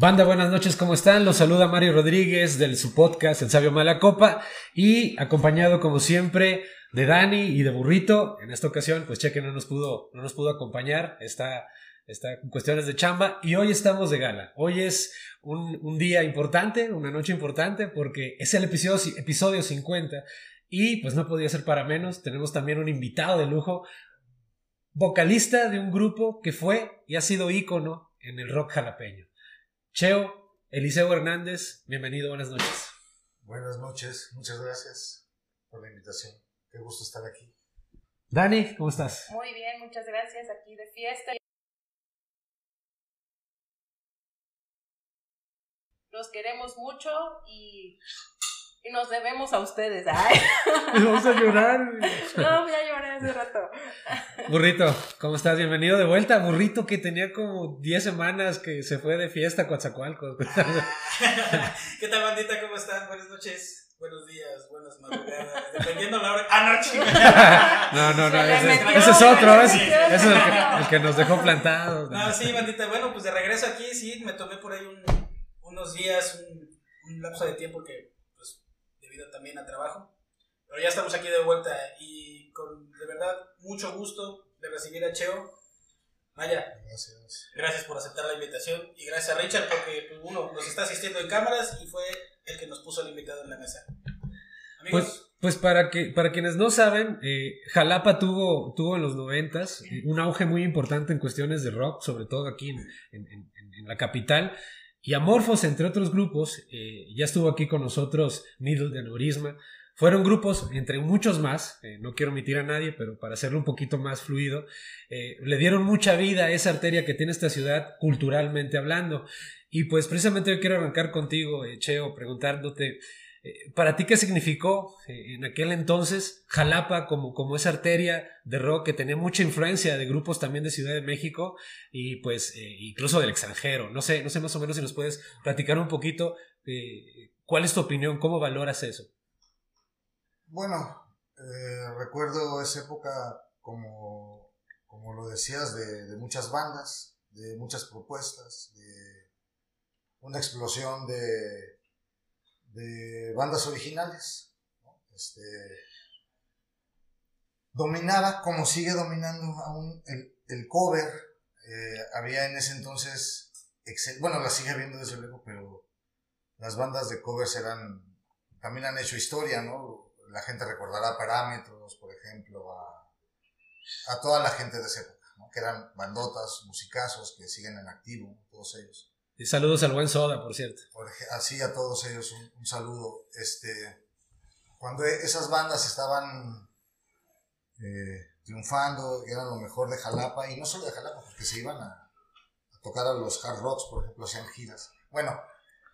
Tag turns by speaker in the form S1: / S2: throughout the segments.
S1: Banda, buenas noches, ¿cómo están? Los saluda Mario Rodríguez del su podcast El Sabio Mala Copa y acompañado como siempre de Dani y de Burrito. En esta ocasión, pues Cheque no nos pudo, no nos pudo acompañar, está, está en cuestiones de chamba y hoy estamos de gala. Hoy es un, un día importante, una noche importante porque es el episodio, episodio 50 y pues no podía ser para menos. Tenemos también un invitado de lujo, vocalista de un grupo que fue y ha sido ícono en el rock jalapeño. Cheo, Eliseo Hernández, bienvenido, buenas noches.
S2: Buenas noches, muchas gracias por la invitación. Qué gusto estar aquí.
S1: Dani, ¿cómo estás?
S3: Muy bien, muchas gracias. Aquí de fiesta. Los queremos mucho y, y nos debemos a ustedes. Ay.
S1: Vamos a llorar.
S3: No, ya lloré hace rato.
S1: Burrito, ¿cómo estás? Bienvenido de vuelta. Burrito que tenía como 10 semanas que se fue de fiesta a Coatzacoalcos.
S4: ¿Qué tal, bandita? ¿Cómo están? Buenas noches, buenos días, buenas madrugadas, dependiendo la hora. ¡Ah, no!
S1: No, no, ese,
S3: metió,
S1: ese es otro, ese, ese es el que, el que nos dejó plantados.
S4: No, sí, bandita. Bueno, pues de regreso aquí, sí, me tomé por ahí un- unos días, un, un lapso de tiempo que, debido también a trabajo. Pero ya estamos aquí de vuelta y con, de verdad, mucho gusto de recibir a Cheo. Vaya,
S2: Gracias.
S4: gracias por aceptar la invitación y gracias a Richard porque, pues, uno, nos está asistiendo en cámaras y fue el que nos puso el invitado en la mesa. Amigos,
S1: Pues, pues para que para quienes no saben, eh, Jalapa tuvo, tuvo en los noventas eh, un auge muy importante en cuestiones de rock, sobre todo aquí en, en- en- en la capital. Y Amorphos, entre otros grupos, eh, ya estuvo aquí con nosotros Needle de Neurisma. Fueron grupos, entre muchos más, eh, no quiero omitir a nadie, pero para hacerlo un poquito más fluido, eh, le dieron mucha vida a esa arteria que tiene esta ciudad culturalmente hablando. Y pues precisamente yo quiero arrancar contigo, Cheo, preguntándote, ¿Para ti qué significó eh, en aquel entonces Jalapa como, como esa arteria de rock que tenía mucha influencia de grupos también de Ciudad de México y pues eh, incluso del extranjero? No sé, no sé más o menos si nos puedes platicar un poquito eh, cuál es tu opinión, cómo valoras eso.
S2: Bueno, eh, recuerdo esa época como, como lo decías, de, de muchas bandas, de muchas propuestas, de una explosión de, de bandas originales. Este, dominaba, como sigue dominando aún, el, cover. Eh, había en ese entonces, bueno, la sigue habiendo desde luego, pero las bandas de covers eran también han hecho historia, ¿no? La gente recordará Parámetros, por ejemplo, a, a toda la gente de esa época. Que eran bandotas, musicazos que siguen en activo, todos ellos.
S1: Y saludos al buen Soda, por cierto.
S2: Así a todos ellos un, un saludo. Este, cuando e- esas bandas estaban eh, triunfando, eran lo mejor de Jalapa, y no solo de Jalapa, porque se iban a, a tocar a los hard rocks, por ejemplo, hacían giras. Bueno,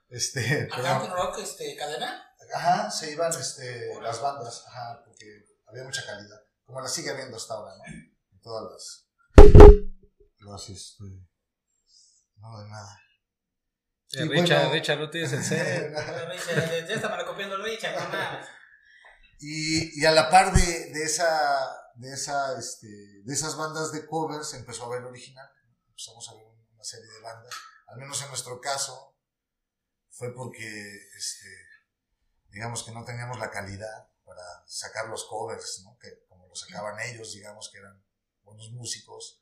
S2: este,
S4: ¿a Hard Rock este, cadena?
S2: Ajá, se iban este, las bandas, ajá, porque había mucha calidad. Como la sigue habiendo hasta ahora, ¿no? En todas las. Las, este. No, de nada. Y
S1: Richard,
S2: bueno-
S1: Richard, no tienes el
S4: Richard, ya está malacopiando el Richard, no
S2: y, y a la par de, de esa. De, esa, este, de esas bandas de covers empezó a ver original. Empezamos a ver una serie de bandas. Al menos en nuestro caso, fue porque, este, digamos que no teníamos la calidad para sacar los covers, ¿no? Que como lo sacaban ellos, digamos que eran buenos músicos.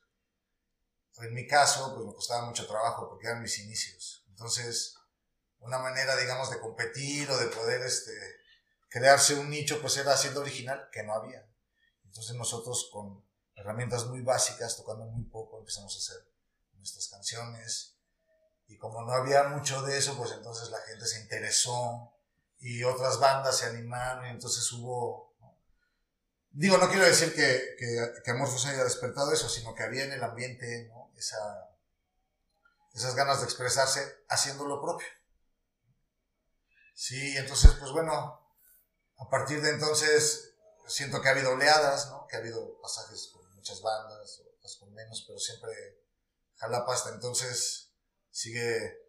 S2: En mi caso, pues me costaba mucho trabajo porque eran mis inicios. Entonces, una manera, digamos, de competir o de poder, este, crearse un nicho, pues era haciendo original, que no había. Entonces nosotros con herramientas muy básicas, tocando muy poco, empezamos a hacer nuestras canciones. Y como no había mucho de eso, pues entonces la gente se interesó y otras bandas se animaron y entonces hubo... Digo, no quiero decir que, que, que haya despertado eso, sino que había en el ambiente ¿no? Esa, esas ganas de expresarse haciendo lo propio. Sí, entonces, pues bueno, a partir de entonces siento que ha habido oleadas, ¿no? Que ha habido pasajes con muchas bandas, otras con menos, pero siempre Jalapa hasta entonces sigue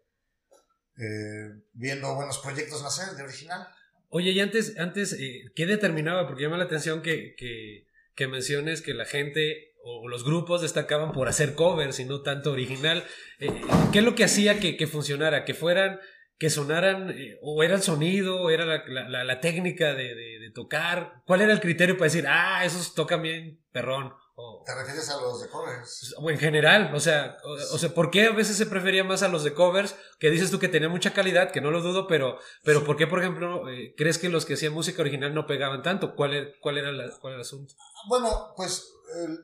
S2: eh, viendo buenos proyectos nacer de original.
S1: Oye, y antes, antes eh, ¿qué determinaba? Porque llama la atención que, que, que menciones que la gente o los grupos destacaban por hacer covers y no tanto original. Eh, ¿Qué es lo que hacía que, que funcionara? Que fueran, que sonaran, eh, o era el sonido, era la, la- la técnica de, de- de tocar. ¿Cuál era el criterio para decir, ah, esos tocan bien perrón? O,
S2: ¿Te refieres a los de covers?
S1: o en general, o sea, o, o sea, ¿por qué a veces se prefería más a los de covers? Que dices tú que tenían mucha calidad, que no lo dudo, pero, pero ¿por qué, por ejemplo, eh, crees que los que hacían música original no pegaban tanto? ¿Cuál era, cuál era, la- cuál era el asunto?
S2: Bueno, pues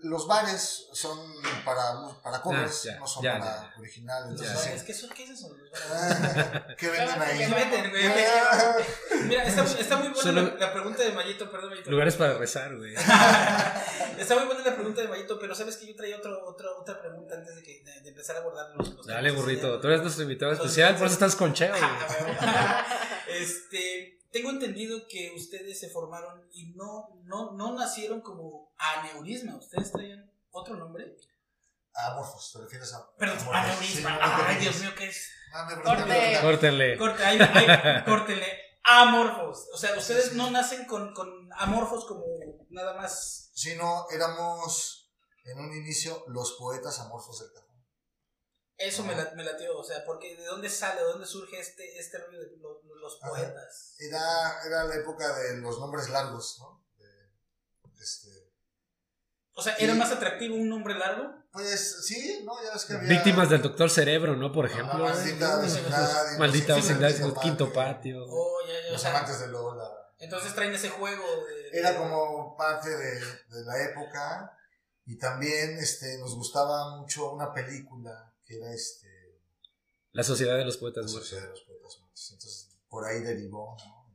S2: los bares son para, para covers,
S1: Ah, ya,
S2: no son
S1: ya,
S2: para
S1: ya, ya.
S2: original.
S4: Los
S2: Entonces, sí.
S4: ¿qué, son, ¿Qué es eso? Los bares?
S2: Ah, ¿Qué venden ahí?
S4: ¿Qué venden, güey?
S2: Ah,
S4: Mira, está, está muy buena
S1: Solo-
S4: la, la pregunta de Mayito, perdón, Mayito.
S1: Lugares para rezar, güey.
S4: Está muy buena la pregunta de Mayito, pero sabes que yo traía otro, otro, otra pregunta antes de, que, de, de empezar a abordar los, los
S1: Dale, burrito. Tú eres nuestro invitado especial, por eso estás con Cheo, güey.
S4: este, tengo entendido que ustedes se formaron y no, no, no nacieron como aneurisma. ¿Ustedes traían otro nombre?
S2: Amorfos, ¿te refieres a
S4: Perdón,
S2: amorfos?
S4: aneurisma.
S2: Sí,
S4: Ay, Dios mío, ¿qué es?
S2: Ah, me
S1: Córtenle.
S4: Ahí, córtenle. Amorfos. O sea, ustedes no nacen con, con amorfos como nada más.
S2: Sí, no, éramos en un inicio los poetas amorfos del cajón.
S4: Eso me, la, me latió. O sea, porque ¿de dónde sale, de dónde surge este, este rollo de lo- lo- los poetas?
S2: Era, era la época de los nombres largos, ¿no? De- este,
S4: O sea, ¿era más atractivo un nombre largo?
S2: pues sí, ¿no? Ya ves que había...
S1: Víctimas del doctor Cerebro, ¿no? Por
S2: Ah,
S1: ejemplo.
S2: maldita vecindad.
S1: Maldita
S2: los
S1: vecindad,
S2: quinto
S1: quinto patio.
S4: Oh, ya, ya, o
S2: Los
S4: sea,
S2: amantes de Lola.
S4: entonces traen ese juego de...
S2: Era como parte de, de la época y también este, nos gustaba mucho una película era este,
S1: La sociedad de los
S2: La
S1: poetas muertos.
S2: Sociedad de los Poetas Muertos. Entonces, por ahí derivó ¿no?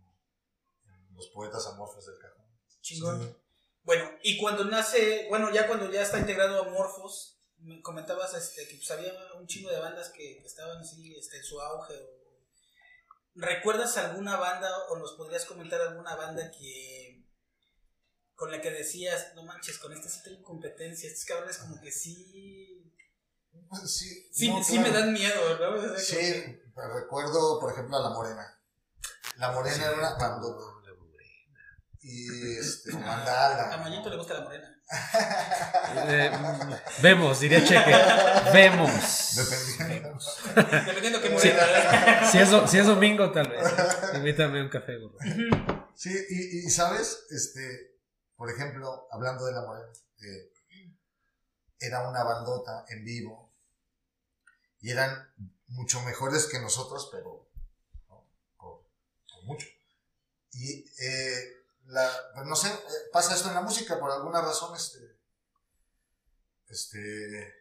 S2: En los poetas amorfos del cajón.
S4: Chingón.
S2: Sí.
S4: Bueno, y cuando nace, bueno, ya cuando ya está integrado Amorphos, me comentabas este, que pues había un chingo de bandas que, que estaban así este, en su auge. o- ¿Recuerdas alguna banda o nos podrías comentar alguna banda que con la que decías, no manches, con esta sí tengo competencia, estos cabrones como que sí,
S2: sí,
S4: sí,
S2: no,
S4: sí
S2: claro.
S4: me dan miedo, ¿no? Que-
S2: Sí, recuerdo, por ejemplo, a La Morena. La Morena era una bandota. Y este,
S4: A
S2: Mandala.
S4: Mayito le gusta la morena.
S1: Eh, mm, vemos, diría Cheque. Vemos.
S2: Dependiendo.
S4: Dependiendo que
S1: Sí.
S4: morena.
S1: Si es, do- si es domingo, tal vez. Invítame un café, burro.
S2: Sí, y, y sabes, este, por ejemplo, hablando de La Morena, eh, era una bandota en vivo y eran mucho mejores que nosotros, pero ¿no? por, por mucho. Y eh, la, no sé, eh, pasa esto en la música, por alguna razón, este, este,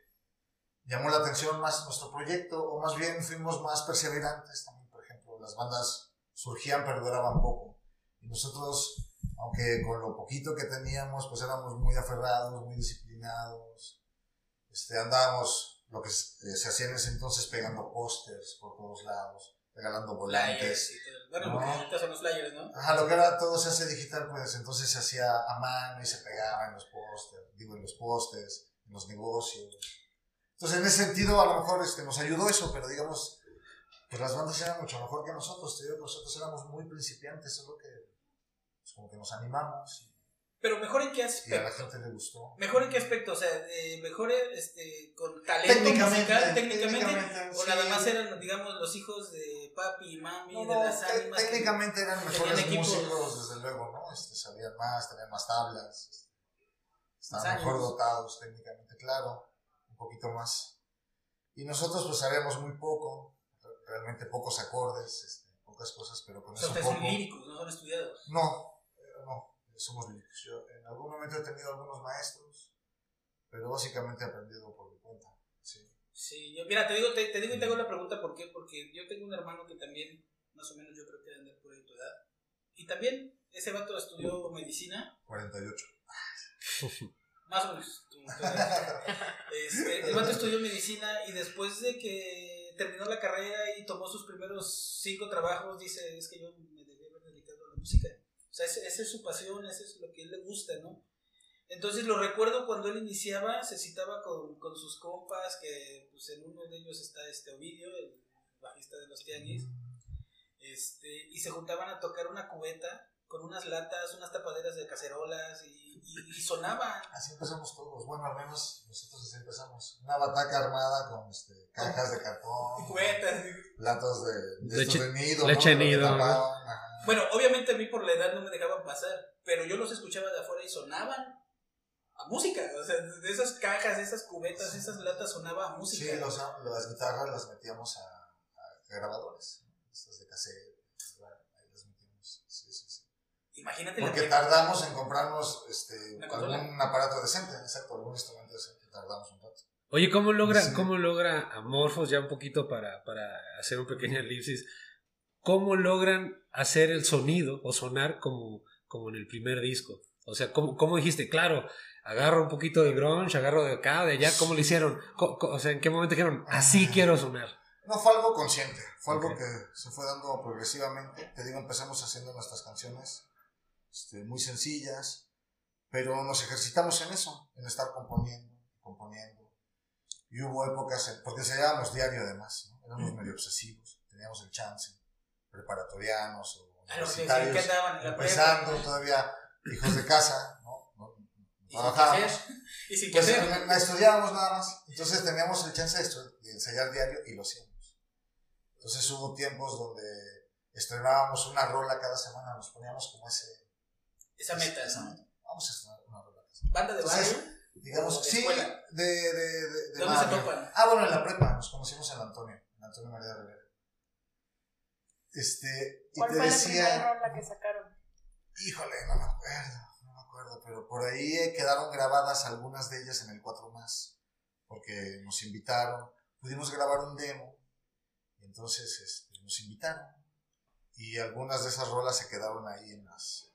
S2: llamó la atención más nuestro proyecto, o más bien fuimos más perseverantes también, por ejemplo, las bandas surgían pero duraban poco. Y nosotros, aunque con lo poquito que teníamos, pues éramos muy aferrados, muy disciplinados, este, andábamos, lo que se, eh, se hacía en ese entonces, pegando pósters por todos lados, regalando volantes.
S4: Bueno,
S2: No.
S4: lo que son los flyers, ¿no?
S2: Ajá, lo que ahora todo se hace digital, pues entonces se hacía a mano y se pegaba en los pósters, digo, en los postes, en los negocios. Entonces, en ese sentido, a lo mejor este, nos ayudó eso, pero digamos, pues las bandas eran mucho mejor que nosotros, te digo nosotros éramos muy principiantes, solo que, pues, como que nos animamos
S4: Pero mejor en qué
S2: y a la
S4: aspecto.
S2: gente le gustó.
S4: Mejor en qué aspecto, o sea, eh, mejor este, con talento
S2: Técnicamente,
S4: musical, técnicamente,
S2: técnicamente,
S4: o
S2: sí.
S4: nada más eran, digamos, los hijos de papi y mami,
S2: No,
S4: de las ánimas. que-
S2: técnicamente eran mejores músicos, desde luego, ¿no? Este, sabían más, tenían más tablas, este, estaban mejor dotados técnicamente, claro, un poquito más. Y nosotros pues sabíamos muy poco, re- realmente pocos acordes, este, pocas cosas, pero con
S4: o sea,
S2: eso poco.
S4: son líricos, no son estudiados.
S2: No, eh, no, somos líricos. Yo en algún momento he tenido algunos maestros, pero básicamente he aprendido por mi cuenta. Sí.
S4: Sí, yo, mira, te digo, te, te digo y te hago la pregunta, ¿por qué? Porque yo tengo un hermano que también, más o menos, yo creo que debe andar por ahí tu edad. Y también, ese vato estudió medicina,
S2: 48.
S4: Más o menos. Este, el vato estudió medicina y después de que terminó la carrera y tomó sus primeros cinco trabajos, dice, es que yo me debía haber dedicado a la música. O sea, esa es su pasión, eso es lo que a él le gusta, ¿no? Entonces lo recuerdo cuando él iniciaba, se citaba con, con sus compas, que pues en uno de ellos está este Ovidio, el bajista de los Tianguis, este, y se juntaban a tocar una cubeta con unas latas, unas tapaderas de cacerolas y, y, y sonaban.
S2: Así empezamos todos. Bueno, al menos nosotros así empezamos. Una bataca armada con este, cajas de cartón,
S4: Cubetas.
S2: platos de, de,
S1: Leche-
S2: de nido.
S1: leche
S2: ¿no?
S1: Nido, ¿no?
S4: Bueno, obviamente a mí por la edad no me dejaban pasar, pero yo los escuchaba de afuera y sonaban a música. O sea, de esas cajas, de esas cubetas, de esas latas sonaba a música.
S2: Sí, los, las guitarras las metíamos a, a grabadores. Estas de cassette. Ahí las metíamos. Sí, sí, sí.
S4: Imagínate la
S2: Porque
S4: que-
S2: tardamos en comprarnos este, algún aparato decente, exacto, algún instrumento decente. Tardamos un rato.
S1: Oye, ¿cómo logra,
S2: Sí.
S1: cómo logra Amorphos, ya un poquito para, para hacer un pequeño elipsis, cómo logran hacer el sonido o sonar como, como en el primer disco? O sea, ¿cómo, cómo dijiste? Claro, agarro un poquito de grunge, agarro de acá, de allá, ¿cómo lo hicieron? Co- o sea, ¿en qué momento dijeron, así quiero sonar?
S2: No, fue algo consciente, fue algo
S1: Ok.
S2: que se fue dando progresivamente. Te digo, empezamos haciendo nuestras canciones este, muy sencillas, pero nos ejercitamos en eso, en estar componiendo, componiendo. Y hubo épocas, porque ensayábamos diario además, ¿no? éramos medio obsesivos, teníamos el chance, preparatorianos o
S4: a los que,
S2: universitarios,
S4: que
S2: empezando,
S4: prepa.
S2: todavía hijos de casa, ¿no? No- no trabajábamos.
S4: Y sin
S2: Pues la estudiábamos nada más. Entonces teníamos el chance de, ensayar diario y lo hacíamos. Entonces hubo tiempos donde estrenábamos una rola cada semana, nos poníamos como ese...
S4: Esa meta,
S2: esa meta. Vamos a estrenar una rola.
S4: Banda de
S2: Entonces,
S4: barrio.
S2: Digamos,
S4: ¿O de
S2: sí,
S4: escuela?
S2: de, de, de, de
S4: ¿Dónde se
S2: barrio.
S4: topan?
S2: Ah, bueno, en la prepa nos conocimos en Antonio, en Antonio María de Rivera. Este, y
S3: ¿Cuál
S2: te
S3: fue la
S2: decía...
S3: primera rola que sacaron?
S2: Híjole, no me acuerdo, no me acuerdo, pero por ahí eh, quedaron grabadas algunas de ellas en el 4 más, porque nos invitaron, pudimos grabar un demo, y entonces este, nos invitaron, y algunas de esas rolas se quedaron ahí en las,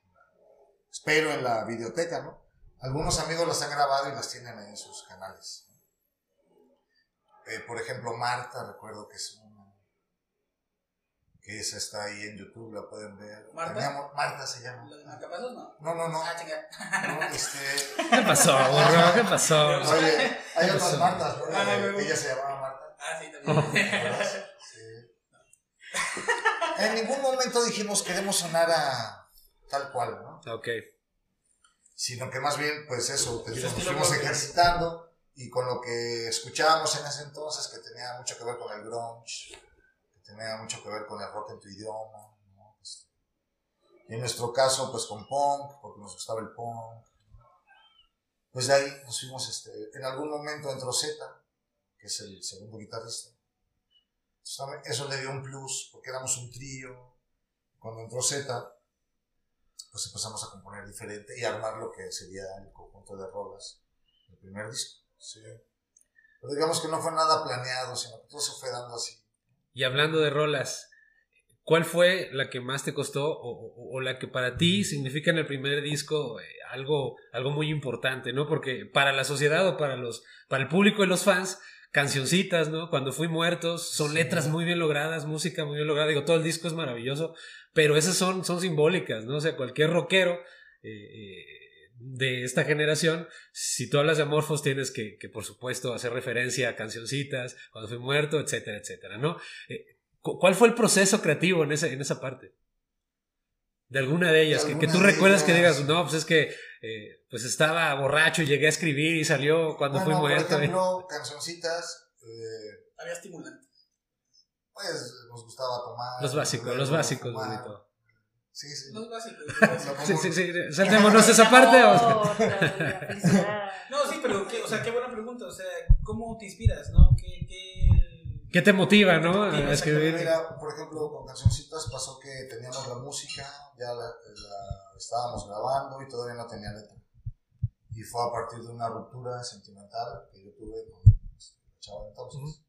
S2: espero en la videoteca, ¿no? Algunos amigos las han grabado y las tienen ahí en sus canales. ¿no? Eh, por ejemplo, Marta, recuerdo que es que esa está ahí en YouTube, la pueden ver.
S4: ¿Marta?
S2: Teníamos- Marta se llama.
S4: ¿Los marcapasos no?
S2: No, no, no.
S4: Ah, chinga.
S2: no, este,
S1: ¿Qué pasó, burro? ¿Qué pasó?
S2: oye, hay otras
S1: pasó?
S2: Martas, ¿no?
S4: Ah, no.
S2: Ella se llamaba Marta.
S4: Ah, sí,
S2: ¿te
S4: también.
S2: acuerdas? Sí. En ningún momento dijimos queremos sonar a tal cual, ¿no?
S1: Ok.
S2: Sino que más bien, pues eso, digo, nos fuimos
S4: propio.
S2: ejercitando y con lo que escuchábamos en ese entonces, que tenía mucho que ver con el grunge, tenía mucho que ver con el rock en tu idioma, ¿no? Este, y en nuestro caso, pues con punk, porque nos gustaba el punk. Pues de ahí nos fuimos, este, en algún momento entró Z, que es el segundo guitarrista. Eso le dio un plus, porque éramos un trío. Cuando entró Z, pues empezamos a componer diferente y armar lo que sería el conjunto de rolas del primer disco. Sí. Pero digamos que no fue nada planeado, sino que todo se fue dando así.
S1: Y hablando de rolas, ¿cuál fue la que más te costó o, o- o la que para ti significa en el primer disco eh, algo, algo muy importante, ¿no? Porque para la sociedad o para los, para el público y los fans, cancioncitas, ¿no? Cuando fui muertos, son letras muy bien logradas, música muy bien lograda, digo, todo el disco es maravilloso, pero esas son, son simbólicas, ¿no? O sea, cualquier rockero eh, eh, de esta generación, si tú hablas de Amorphos, tienes que, que, por supuesto, hacer referencia a cancioncitas, cuando fui muerto, etcétera, etcétera, ¿no? Eh, cu- ¿Cuál fue el proceso creativo en esa, en esa parte? De alguna de ellas,
S2: De
S1: que, que tú recuerdas que digas, no, pues es que eh, pues estaba borracho y llegué a escribir y salió cuando
S2: Bueno,
S1: fui muerto.
S2: por
S1: ¿eh?
S2: ejemplo, cancioncitas, eh,
S4: Había estimulante.
S2: pues nos gustaba tomar.
S1: Los básicos, los básicos, bonito.
S2: Sí, sí.
S4: Los básicos.
S2: Lo
S1: Sí, sí, sí, saltémonos esa parte. o sea.
S3: La felicidad.
S4: No, sí, pero, qué, o sea, qué buena pregunta. O sea, ¿cómo te inspiras, no? ¿Qué, qué...
S1: ¿Qué te motiva, no?
S4: ¿Qué te motiva
S1: A escribir.
S2: Mira, por ejemplo, con cancioncitas pasó que teníamos la música, ya la, la estábamos grabando y todavía no tenía letra. Y fue a partir de una ruptura sentimental que yo tuve con la chava de entonces.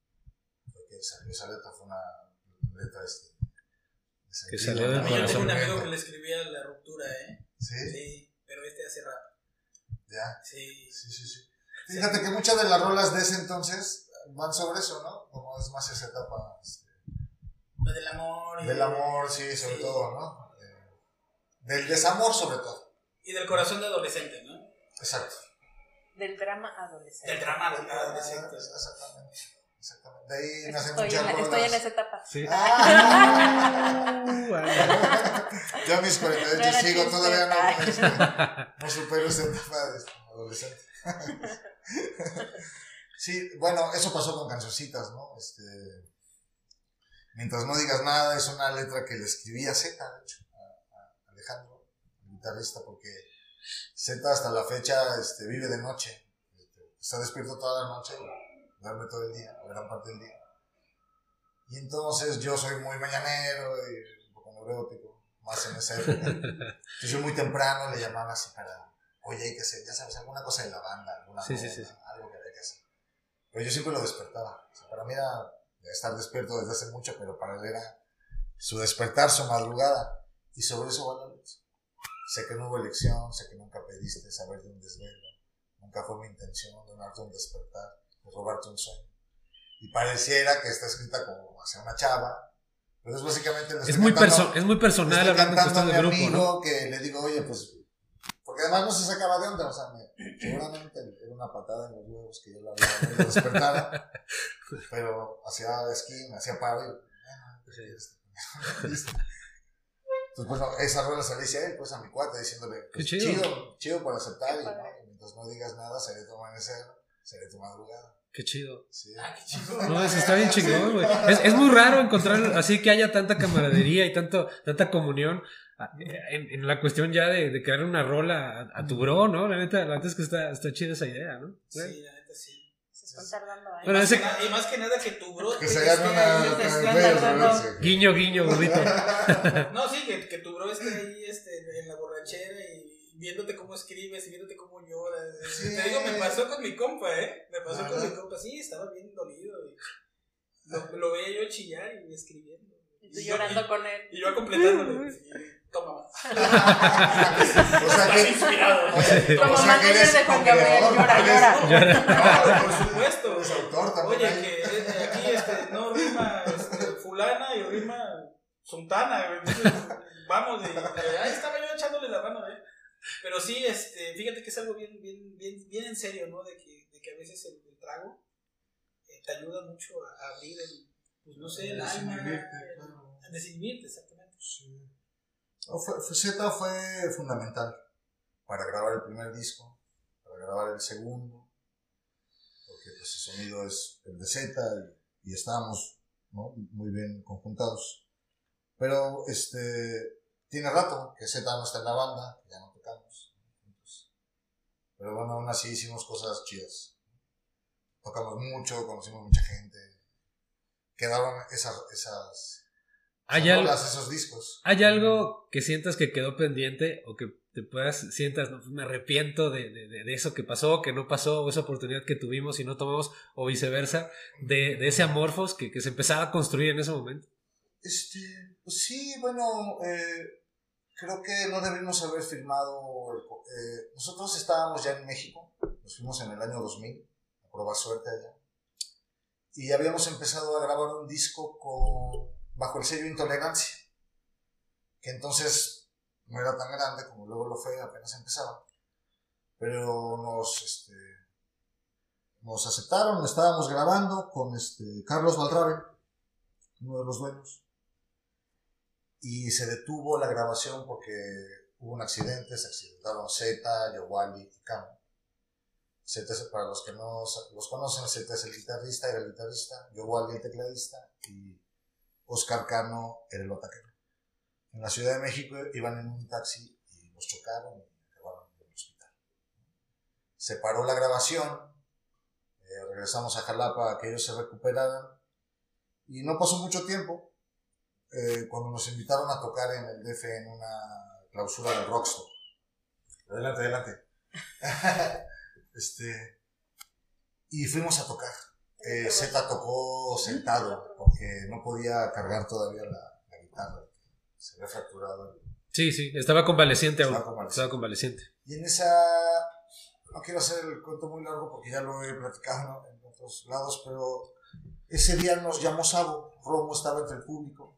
S2: Fue que salió esa letra, fue una letra este,
S1: Que salió del.
S4: También yo tengo un
S1: corazón.
S4: amigo que le escribía la ruptura, ¿eh?
S2: Sí,
S4: Sí, pero este hace rap.
S2: ya.
S4: Sí.
S2: Sí, sí, sí. Fíjate que muchas de las rolas de ese entonces van sobre eso, ¿no? Como es más esa etapa este,
S4: Lo del amor. y-
S2: del amor, sí, sobre
S4: Sí.
S2: todo, ¿no? Eh, del desamor, sobre todo.
S4: Y del corazón de adolescente, ¿no?
S2: Exacto.
S3: Del drama adolescente.
S4: Del drama adolescente.
S2: Exactamente. Exactamente. De ahí nacen
S3: Estoy
S2: muchas
S3: en,
S2: rolas.
S3: estoy en esa etapa.
S1: Sí.
S2: Ah, yo a mis 48
S3: No
S2: sigo,
S3: chiste.
S2: todavía no, este, supero esa etapa de adolescente. sí, bueno, eso pasó con cancioncitas, ¿no? Este, mientras no digas nada, es una letra que le escribí a Z, de hecho, a, a Alejandro, el guitarrista, porque Z hasta la fecha este, vive de noche. Este, está despierto toda la noche, duerme todo el día, o gran parte del día. Y entonces yo soy muy mañanero y un poco neurótico, más en esa época. Entonces yo muy temprano le llamaba así para, oye, hay que hacer, ya sabes, alguna cosa de la banda, alguna
S1: Sí,
S2: rola,
S1: sí, sí.
S2: algo que había que hacer. Pero yo siempre lo despertaba. O sea, para mí era estar despierto desde hace mucho, pero para él era su despertar, su madrugada. Y sobre eso va la letra. Sé que no hubo elección, sé que nunca pediste saber de un desvelo. Nunca fue mi intención donarte un despertar, de robarte un sueño. Y pareciera que está escrita como hacia una chava, pero es básicamente... le
S1: Es muy,
S2: cantando-
S1: perso- es muy personal
S2: estoy
S1: hablando en
S2: cantando
S1: cuestión
S2: a
S1: de
S2: mi
S1: grupo, ¿no?
S2: amigo que le digo, oye, pues. Porque además no se sacaba de onda, o sea, me- seguramente era una patada en los huevos que yo le hablaba, no despertara, pero hacía skin, hacía paro y. "Ah, ¿qué quieres?". Listo. Entonces, bueno, esa rola se le hice a él, pues a mi cuate, diciéndole, pues,
S1: chido.
S2: chido, chido por aceptar, y. ¿no? y mientras no digas nada, seré tu amanecer, seré tu madrugada.
S1: Qué chido.
S2: Sí.
S4: Ah, qué chido.
S1: No, eso está bien chingón, güey. Es, es muy raro encontrar así que haya tanta camaradería y tanto, tanta comunión ah, en, en la cuestión ya de, de crear una rola a, a tu bro, ¿no? La neta, la neta es que está, está chida esa idea, ¿no?
S4: Sí, la neta sí.
S3: Se están tardando años.
S1: Bueno,
S4: Más
S1: ese-
S4: que nada- y más que nada que tu bro.
S2: Que se hagan una.
S4: ahí,
S3: te están tardando.
S1: Guiño, guiño, burrito.
S4: No, sí, que, que tu bro esté ahí este, en la borrachera y viéndote cómo escribes y viéndote cómo lloras.
S2: Sí.
S4: Te digo, me pasó con mi compa, ¿eh? Me pasó con mi compa. Sí, estaba bien dolido. Y lo, lo veía yo chillar y escribiendo.
S3: Y tú
S4: yo-
S3: llorando con él.
S4: Y, yo completándole. y, toma más.
S2: O sea
S4: Estás
S2: que.
S4: inspirado.
S2: O sea,
S3: Como
S2: o sea que
S3: manager
S2: eres
S3: de Juan Gabriel, llora, llora.
S4: No, por supuesto.
S2: Eres autor también.
S4: Oye,
S2: ahí.
S4: que eh, aquí este, no rima este, fulana y rima sultana. güey. Entonces, vamos, de, de- ahí estaba yo echándole la mano, ¿eh? Pero sí, este, fíjate que es algo bien, bien, bien, bien en serio, ¿no? De que, de que a veces el, el trago eh, te ayuda mucho a, abrir el, pues no sé, el alma.
S2: Claro.
S4: A desinhibirte, exactamente.
S2: Sí. No, fue, Z fue fundamental para grabar el primer disco, para grabar el segundo, porque pues, el sonido es el de Z y, y estábamos ¿no? muy bien conjuntados. Pero este tiene rato que Z no está en la banda, ya no. Pero bueno, aún así hicimos cosas chidas. Tocamos mucho, conocimos mucha gente. Quedaron esas, esas,
S1: ¿Hay
S2: esas
S1: algo,
S2: rolas, esos discos.
S1: ¿Hay algo que sientas que quedó pendiente o que te puedas, sientas, no, me arrepiento de, de- de- de eso que pasó, que no pasó, o esa oportunidad que tuvimos y no tomamos, o viceversa, de, de ese amorfos que, que se empezaba a construir en ese momento?
S2: Este, pues sí, bueno, eh, creo que no debimos haber firmado. eh, nosotros estábamos ya en México, nos fuimos en el año 2000, a probar suerte allá. Y habíamos empezado a grabar un disco con, bajo el sello Intolerancia, que entonces no era tan grande como luego lo fue, apenas empezaba. Pero nos, este, aceptaron, estábamos grabando con este, Carlos Valdrave, uno de los dueños y se detuvo la grabación porque hubo un accidente, se accidentaron Z, Yowali y Camo. Z, para los que no los conocen, Z es el guitarrista, era el guitarrista, Yowali el tecladista y Oscar Cano era el bataquero. En la Ciudad de México iban en un taxi y los chocaron y acabaron en el hospital. Se paró la grabación, eh, regresamos a Jalapa a que ellos se recuperaran y no pasó mucho tiempo eh, cuando nos invitaron a tocar en el DF en una clausura del Rockstop. Adelante, adelante. este, y fuimos a tocar. Eh, Z tocó sentado porque no podía cargar todavía la, la guitarra. Se había fracturado.
S1: Sí, sí, estaba convaleciente aún.
S2: Estaba convaleciente.
S1: Estaba convaleciente.
S2: Y en esa, no quiero hacer el cuento muy largo porque ya lo he platicado ¿no? en otros lados, pero ese día nos llamó Sabo, Romo estaba entre el público,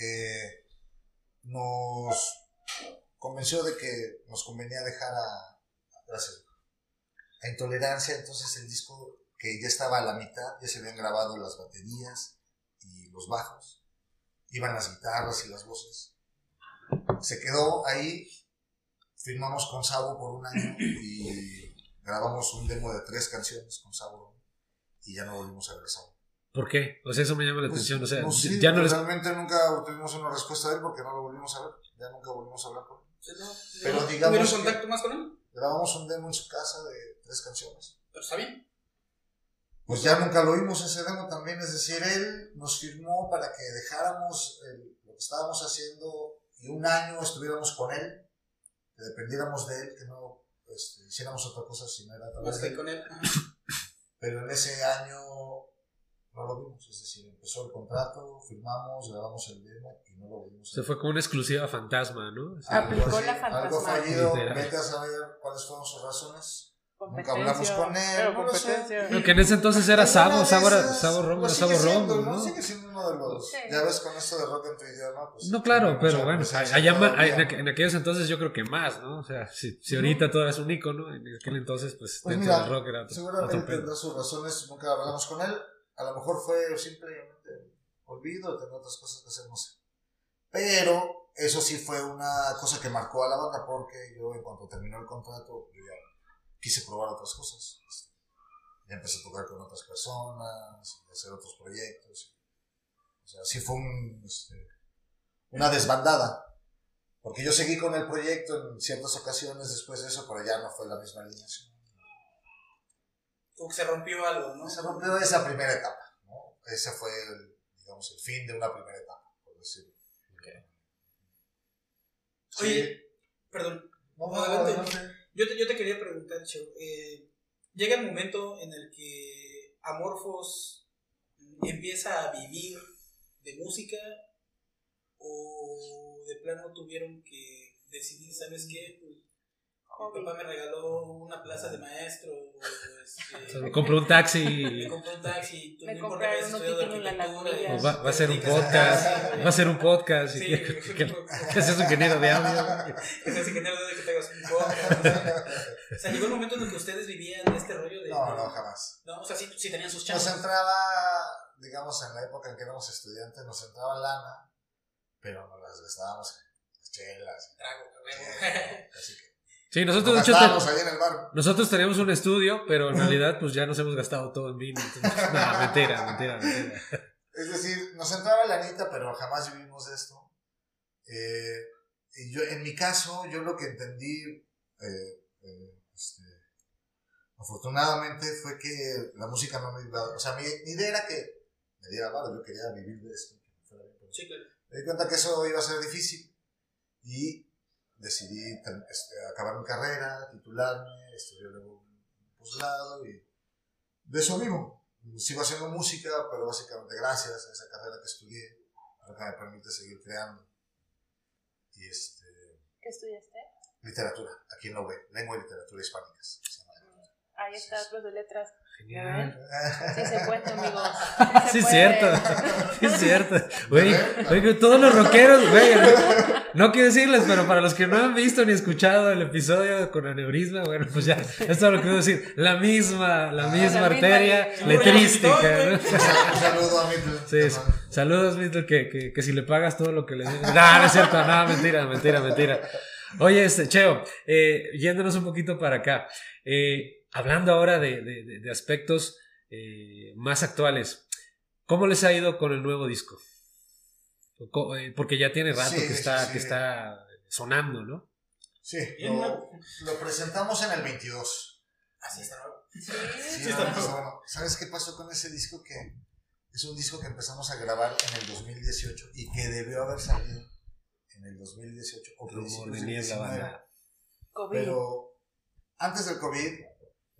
S2: eh, nos convenció de que nos convenía dejar a, a Intolerancia, entonces el disco que ya estaba a la mitad, ya se habían grabado las baterías y los bajos, iban las guitarras y las voces. se quedó ahí. Firmamos con Sabo por un año y grabamos un demo de tres canciones con Sabo y ya no volvimos a ver Sabo.
S1: ¿Por qué? O sea, eso me llama la
S2: Pues,
S1: atención. O sea,
S2: no sé,
S1: ya no les.
S2: realmente nunca obtuvimos una respuesta de él porque no lo volvimos a ver. Ya nunca volvimos a hablar con él.
S4: Sí, no,
S2: Pero digamos
S4: ¿Tuvieron
S2: que-
S4: contacto más con él?
S2: Grabamos un demo en su casa de tres canciones.
S4: Pero está bien.
S2: Pues ya nunca lo oímos ese demo también, es decir, él nos firmó para que dejáramos el- lo que estábamos haciendo y un año estuviéramos con él, que dependiéramos de él, que no este, hiciéramos otra cosa si no era a través de él.
S4: con él.
S2: Pero en ese año no lo vimos, es decir, empezó el contrato, firmamos, grabamos el demo y no lo vimos.
S1: Se fue como una exclusiva fantasma, ¿no? O sea,
S2: Algo
S3: Aplicó
S2: así,
S3: la
S2: Algo
S3: fantasmal.
S2: fallido, vete a saber cuáles fueron sus razones. Nunca hablamos con él,
S3: Pero
S2: no lo sé.
S1: que en ese entonces era Sabo, Sabo Romo, Sabo Romo,
S2: ¿no?
S1: ¿no?
S2: Sigue siendo uno de los.
S3: Sí.
S2: Ya ves con esto de rock en tu idioma. Pues,
S1: No, claro, pero bueno, allá en, en aquellos entonces yo creo que más, ¿no? O sea, si, si ahorita todavía es un icono, en aquel entonces, pues,
S2: Pues
S1: dentro
S2: mira,
S1: del rock era otro,
S2: Seguramente tendrá sus razones, nunca hablamos con él. A lo mejor fue simplemente olvido, tenía otras cosas que hacer, no sé. Pero eso sí fue una cosa que marcó a la banda porque yo, en cuanto terminó el contrato, yo ya quise probar otras cosas. Este, Ya empecé a tocar con otras personas, y hacer otros proyectos. O sea, sí fue un, este, una desbandada. Porque yo seguí con el proyecto en ciertas ocasiones después de eso, pero ya no fue la misma alineación.
S4: Como que se rompió algo, ¿no?
S2: Se rompió esa primera etapa, ¿no? Ese fue, el, digamos, el fin de una primera etapa, por decirlo. Sí.
S4: Oye, perdón.
S2: No, no,
S4: adelante.
S2: adelante.
S4: Yo te, yo te quería preguntar, Cheo. eh, llega el momento en el que Amorphos empieza a vivir de música o de plano tuvieron que decidir, ¿sabes qué? Pues, mi papá me regaló una plaza de maestro. o,
S1: O sea,
S4: Este,
S1: me compró un taxi
S4: me
S1: y
S4: compró un taxi. tú
S3: Me
S4: no importa
S3: compré
S4: que hayas
S3: unos
S4: estudiado
S3: títulos en la
S4: arquitectura,
S3: lagunilla.
S1: o va, va a ser un podcast, va a ser un podcast,
S4: Sí,
S1: que, que, que- que seas ingeniero de audio.
S4: que seas ingeniero de que te hagas un podcast. o sea. Llegó el momento en el que ustedes vivían este rollo de.
S2: No, no, jamás.
S4: No, o sea, sí, sí tenían sus
S2: Nos
S4: chavos.
S2: entraba, digamos, en la época en que éramos estudiantes, nos entraba lana, pero nos las gastábamos chelas.
S4: Trago.
S2: Así que
S1: Sí,
S2: nos
S1: nosotros de hecho
S2: ahí en el bar.
S1: nosotros teníamos un estudio, pero en realidad pues ya nos hemos gastado todo en vino. entonces, no, mentira, mentira, mentira.
S2: Es decir, nos entraba lanita, pero jamás vivimos de esto. Eh, y yo, en mi caso, yo lo que entendí, eh, eh, este, afortunadamente, fue que la música no me iba O sea, mi, mi idea era que me diera varo, yo quería vivir de esto. que me fuera bien, pero
S4: Sí, claro.
S2: Me di cuenta que eso iba a ser difícil y decidí este, acabar mi carrera, titularme, estudiar luego un posgrado y de eso vivo. Sigo haciendo música, pero básicamente gracias a esa carrera que estudié, es lo que me permite seguir creando. Y este,
S3: ¿Qué estudiaste?
S2: literatura, aquí en la UB, lengua y literatura hispánicas. se llama.
S3: Ahí está, los de letras.
S1: Genial.
S3: Sí se puede, amigos.
S1: Sí, es
S3: puede.
S1: cierto. Sí, es cierto. Güey, todos los rockeros, güey. No quiero decirles, pero para los que no han visto ni escuchado el episodio con aneurisma, bueno, pues ya, esto es lo que quiero decir. La misma, la
S2: Ah,
S1: misma
S3: la misma
S1: arteria
S3: de-
S1: letrística, ¿no?
S2: Un sal- un saludo a
S1: Sí, saludos, Mitchell, que, que, que si le pagas todo lo que le debes. No, no es cierto, no, mentira, mentira, mentira. Oye, este, Cheo, eh, yéndonos un poquito para acá, eh, hablando ahora de, de- de- de aspectos eh, más actuales, ¿cómo les ha ido con el nuevo disco? Eh, Porque ya tiene rato
S2: Sí,
S1: que, está,
S2: sí,
S1: que está sonando, ¿no?
S2: Sí, lo, lo presentamos en el 22.
S4: Así está, ¿no?
S3: Sí,
S2: Sí,
S4: Sí,
S2: no,
S4: está
S2: no,
S4: bien.
S2: bueno. ¿Sabes qué pasó con ese disco? Que es un disco que empezamos a grabar en el 2018 y que debió haber salido en el 2018 o
S1: Rumor de
S2: del
S1: niebla,
S2: 19.
S1: banda.
S3: COVID.
S2: Pero antes del COVID,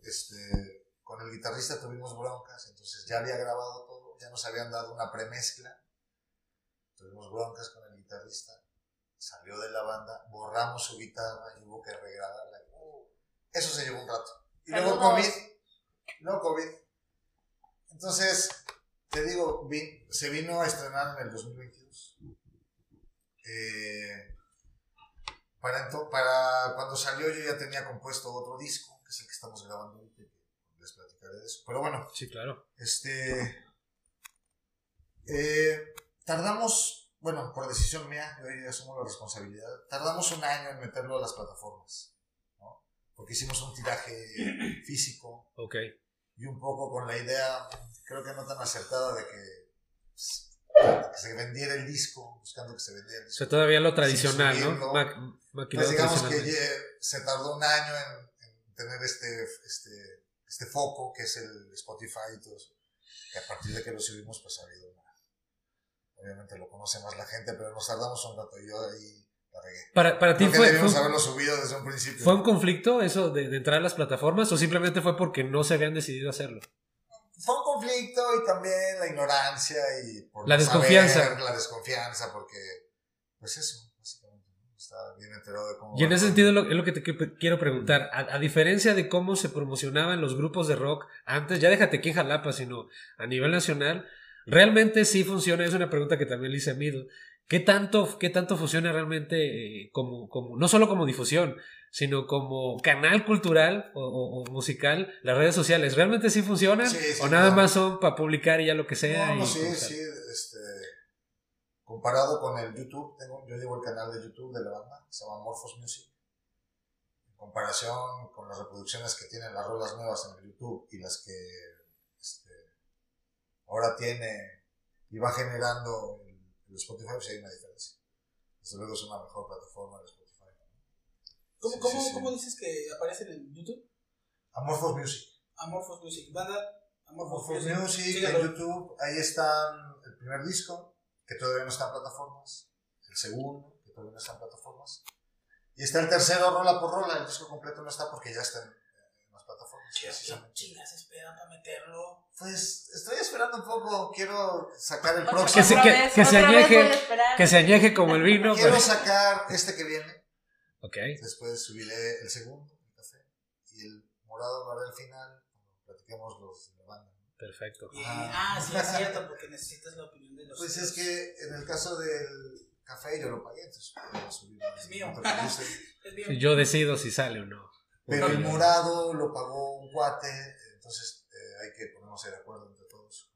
S2: este, con el guitarrista tuvimos broncas, entonces ya había grabado todo, ya nos habían dado una premezcla. Tuvimos broncas con el guitarrista, salió de la banda, borramos su guitarra y hubo que regrabarla. Eso se llevó un rato. Y luego. COVID, luego COVID. Entonces, te digo, vi- se vino a estrenar en el 2022. Eh, para, ento- para cuando salió yo ya tenía compuesto otro disco, que es el que estamos grabando ahorita, les platicaré de eso. Pero bueno,
S1: Sí, claro.
S2: este. eh, tardamos bueno, por decisión mía, yo ahí asumo la responsabilidad, tardamos un año en meterlo a las plataformas, ¿no? Porque hicimos un tiraje físico
S1: Ok.
S2: y un poco con la idea, creo que no tan acertada de que, pues, que se vendiera el disco, buscando que se vendiera el
S1: O
S2: disco.
S1: sea, todavía lo tradicional, ¿no?
S2: subirlo.
S1: Ma- maquinado
S2: Pues digamos que se tardó un año en, en tener este, este, este foco que es el Spotify y todo eso. Que a partir de que lo subimos, pues ha habido. Obviamente lo conoce más la gente, pero nos tardamos un rato. Yo ahí la regué.
S1: Para, para ti
S2: que
S1: fue,
S2: debimos haberlo subido desde un principio.
S1: ¿fue un conflicto eso de, de entrar a las plataformas o simplemente fue porque no se habían decidido hacerlo?
S2: Fue un conflicto y también la ignorancia y por
S1: La desconfianza.
S2: saber, la desconfianza, porque, pues eso, básicamente. Está bien enterado de cómo.
S1: Y en ese sentido lo- es lo que te que- quiero preguntar. A, a diferencia de cómo se promocionaban los grupos de rock antes, ya déjate aquí en Jalapa, sino a nivel nacional, ¿realmente sí funciona? Es una pregunta que también le hice a Mido. ¿Qué tanto, qué tanto funciona realmente eh, como, como, no solo como difusión, sino como canal cultural o, o- o musical, las redes sociales? ¿Realmente sí funcionan?
S2: Sí, sí,
S1: ¿O nada
S2: claro.
S1: más son para publicar y ya lo que sea?
S2: No, no, sí, sí, este, comparado con el YouTube, tengo, yo llevo el canal de YouTube de la banda, se llama Morphos Music. En comparación con las reproducciones que tienen las rolas nuevas en el YouTube y las que ahora tiene y va generando el, Spotify, pues hay una diferencia. Desde luego es una mejor plataforma el Spotify.
S4: ¿Cómo,
S2: Sí,
S4: cómo,
S2: sí, sí.
S4: cómo dices que aparecen en YouTube?
S2: Amorphous Music.
S4: Amorphous Music. Banda Amorphous
S2: Amorphous
S4: Music.
S2: Music en YouTube, ahí están el primer disco, que todavía no está en plataformas, el segundo, que todavía no está en plataformas, y está el tercero, rola por rola, el disco completo no está porque ya está en, en las plataformas.
S4: ¿Qué
S2: precisamente.
S4: chingas esperan para meterlo?
S2: Pues estoy esperando un poco, quiero sacar el próximo,
S1: Que se- que- que se añeje-. Que se añeje como el vino.
S2: quiero
S1: pero-
S2: sacar este que viene,
S1: Ok.
S2: después subiré el segundo, el café, y el morado lo haré al final, cuando platiquemos los de la banda.
S1: Perfecto.
S4: Y-
S2: Ah.
S4: ah, sí, es cierto, porque necesitas la opinión de los.
S2: Pues es que en el caso del café yo lo pagué, entonces puedo subir
S4: Es mío.
S2: guste.
S4: Es bien.
S1: Yo decido si sale o no.
S2: Pero el morado lo pagó un cuate, entonces eh, hay que ponernos de acuerdo entre todos.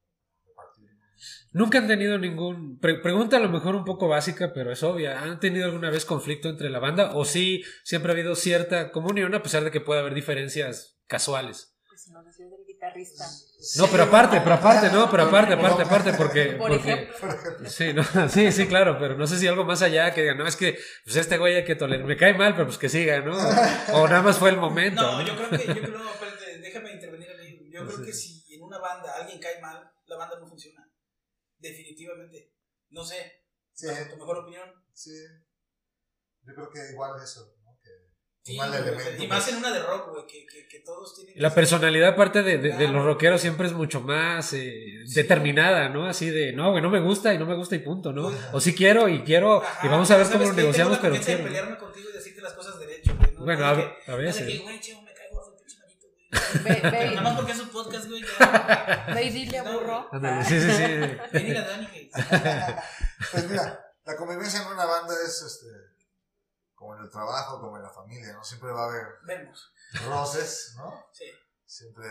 S1: Nunca han tenido ningún. pre- pregunta a lo mejor un poco básica, pero es obvia. ¿Han tenido alguna vez conflicto entre la banda? ¿O sí siempre ha habido cierta comunión a pesar de que puede haber diferencias casuales?
S3: Pues si nos decía del guitarrista.
S1: No, pero aparte, pero aparte, no, pero aparte, aparte, aparte, porque.
S3: Por
S1: porque-
S3: ejemplo.
S1: Sí, no, sí, sí, claro, pero no sé si algo más allá que digan, no, es que pues este güey hay que tolerar, me cae mal, pero pues que siga, ¿no? O nada más fue el momento.
S4: No,
S1: ¿no?
S4: yo creo que, yo creo, no, espérate, déjame intervenir ahí. Yo creo
S2: Sí.
S4: que si en una banda alguien cae mal, la banda no funciona. Definitivamente. No sé,
S2: Sí,
S4: tu mejor opinión.
S2: sí. Yo creo que igual eso,
S4: Sí,
S2: mal
S4: güey,
S2: elemento.
S4: y más
S2: pues.
S4: en una de rock, güey, que, que, que todos tienen.
S1: La personalidad, aparte de, de- de los rockeros, siempre es mucho más eh, determinada, ¿no? Así de, no, güey, no me gusta y no me gusta y punto, ¿no? O sí quiero y quiero
S4: Ajá,
S1: y vamos a ver
S4: ¿sabes
S1: cómo lo negociamos, pero
S4: de
S1: quiero.
S4: pelearme contigo y decirte las cosas derecho, güey. ¿no?
S1: Bueno, a, a veces.
S4: que, güey, chivo, me cae gordo pinche manito, güey.
S3: Ve, ve,
S4: Nada más porque es un podcast, güey. ya.
S3: ve y dile a burro.
S1: Ándale, sí, sí, sí.
S4: Ven y la Dani que.
S2: Pues mira, la convivencia en una banda es este, como en el trabajo, como en la familia, ¿no? Siempre va a haber
S4: Vemos.
S2: roces, ¿no?
S4: Sí.
S2: Siempre.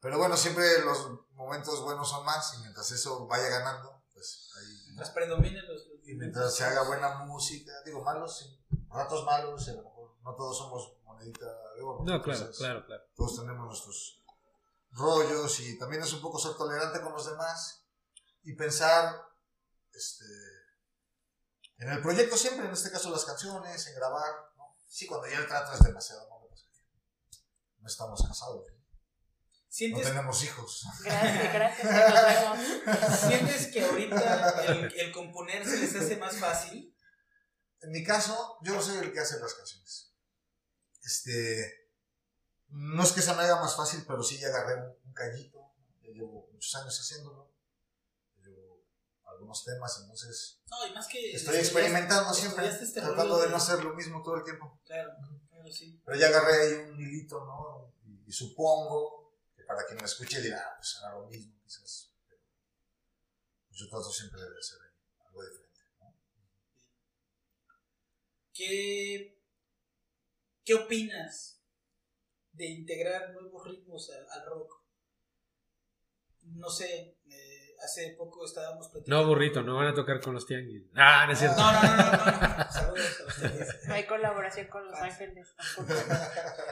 S2: Pero bueno, siempre los momentos buenos son más y mientras eso vaya ganando, pues ahí.
S4: Las predominen los.
S2: Y mientras se haga buena música, digo, malos, ratos malos, a lo mejor no todos somos monedita de oro.
S1: No, claro,
S2: entonces,
S1: claro, claro.
S2: Todos tenemos nuestros rollos y también es un poco ser tolerante con los demás y pensar este, en el proyecto siempre, en este caso las canciones, en grabar. ¿no? Sí, cuando ya el trato es demasiado, no, no estamos casados, ¿no? no
S4: ¿Sientes,
S2: tenemos hijos.
S3: Gracias, gracias. Nos.
S4: ¿Sientes que ahorita el, el componer se les hace más fácil?
S2: En mi caso, yo soy el que hace las canciones. Este, no es que se me haga más fácil, pero sí ya agarré un, un callito. Ya llevo muchos años haciéndolo. Algunos temas, entonces
S4: No, y más que.
S2: estoy experimentando siempre,
S4: este
S2: tratando de no hacer lo mismo todo el tiempo.
S4: Claro, claro, sí.
S2: Pero ya agarré ahí un hilito, ¿no? Y, y supongo que para quien me escuche dirá, ah, pues será lo mismo, quizás. Pero yo trato siempre de hacer algo diferente, ¿no?
S4: ¿Qué, ¿Qué opinas de integrar nuevos ritmos al, al rock? No sé, eh, hace poco estábamos platicando.
S1: No, burrito, no van a tocar con los tianguis. Ah, no es cierto.
S4: No, no, no, no, no, no. Saludos a ustedes.
S3: No hay colaboración con Los Ángeles. tampoco.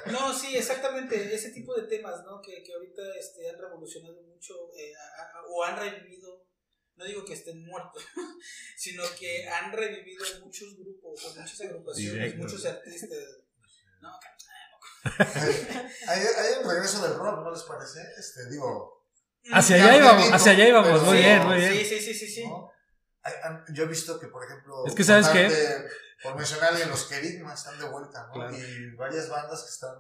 S4: No, sí, exactamente, ese tipo de temas, ¿no? Que, que ahorita este, han revolucionado mucho eh, a- a- o han revivido, no digo que estén muertos, sino que han revivido muchos grupos, o muchas agrupaciones,
S1: Directo.
S4: muchos artistas. No,
S2: Hay, hay un regreso del rock, ¿no les parece? Este, digo,
S1: Hacia
S2: Ya,
S1: allá íbamos, hacia allá íbamos. Muy
S2: sí,
S1: bien, muy
S4: Sí,
S1: bien.
S4: sí, sí, sí, sí.
S2: ¿no? Hay- han- yo he visto que, por ejemplo,
S1: Es que, ¿sabes
S2: parte- Por mencionar alguien, los Querigmas están de vuelta, ¿no?
S1: Claro.
S2: Y varias bandas que están.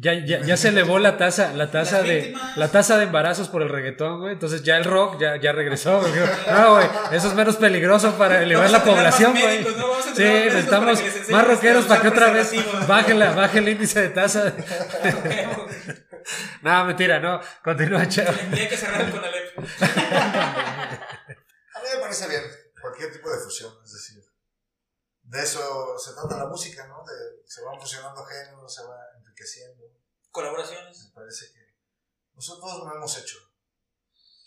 S1: Ya, ya, ya se elevó la tasa, la tasa de
S4: víctimas.
S1: la tasa de embarazos por el reggaetón, güey. Entonces ya el rock ya, ya regresó. güey. No, güey, eso es menos peligroso para elevar
S4: Vamos
S1: la
S4: a tener
S1: población,
S4: más
S1: güey.
S4: médicos, ¿no? Vamos a
S1: Sí, necesitamos
S4: que
S1: más rockeros para que otra vez baje, la, baje el índice de tasa. No, mentira, no. Continúa.
S4: Y hay que cerrar con Alep.
S2: A mí me parece bien cualquier tipo de fusión, es decir, de eso se trata la música, ¿no? De, se van fusionando géneros, se va enriqueciendo.
S4: Colaboraciones.
S2: Me parece que nosotros lo hemos hecho.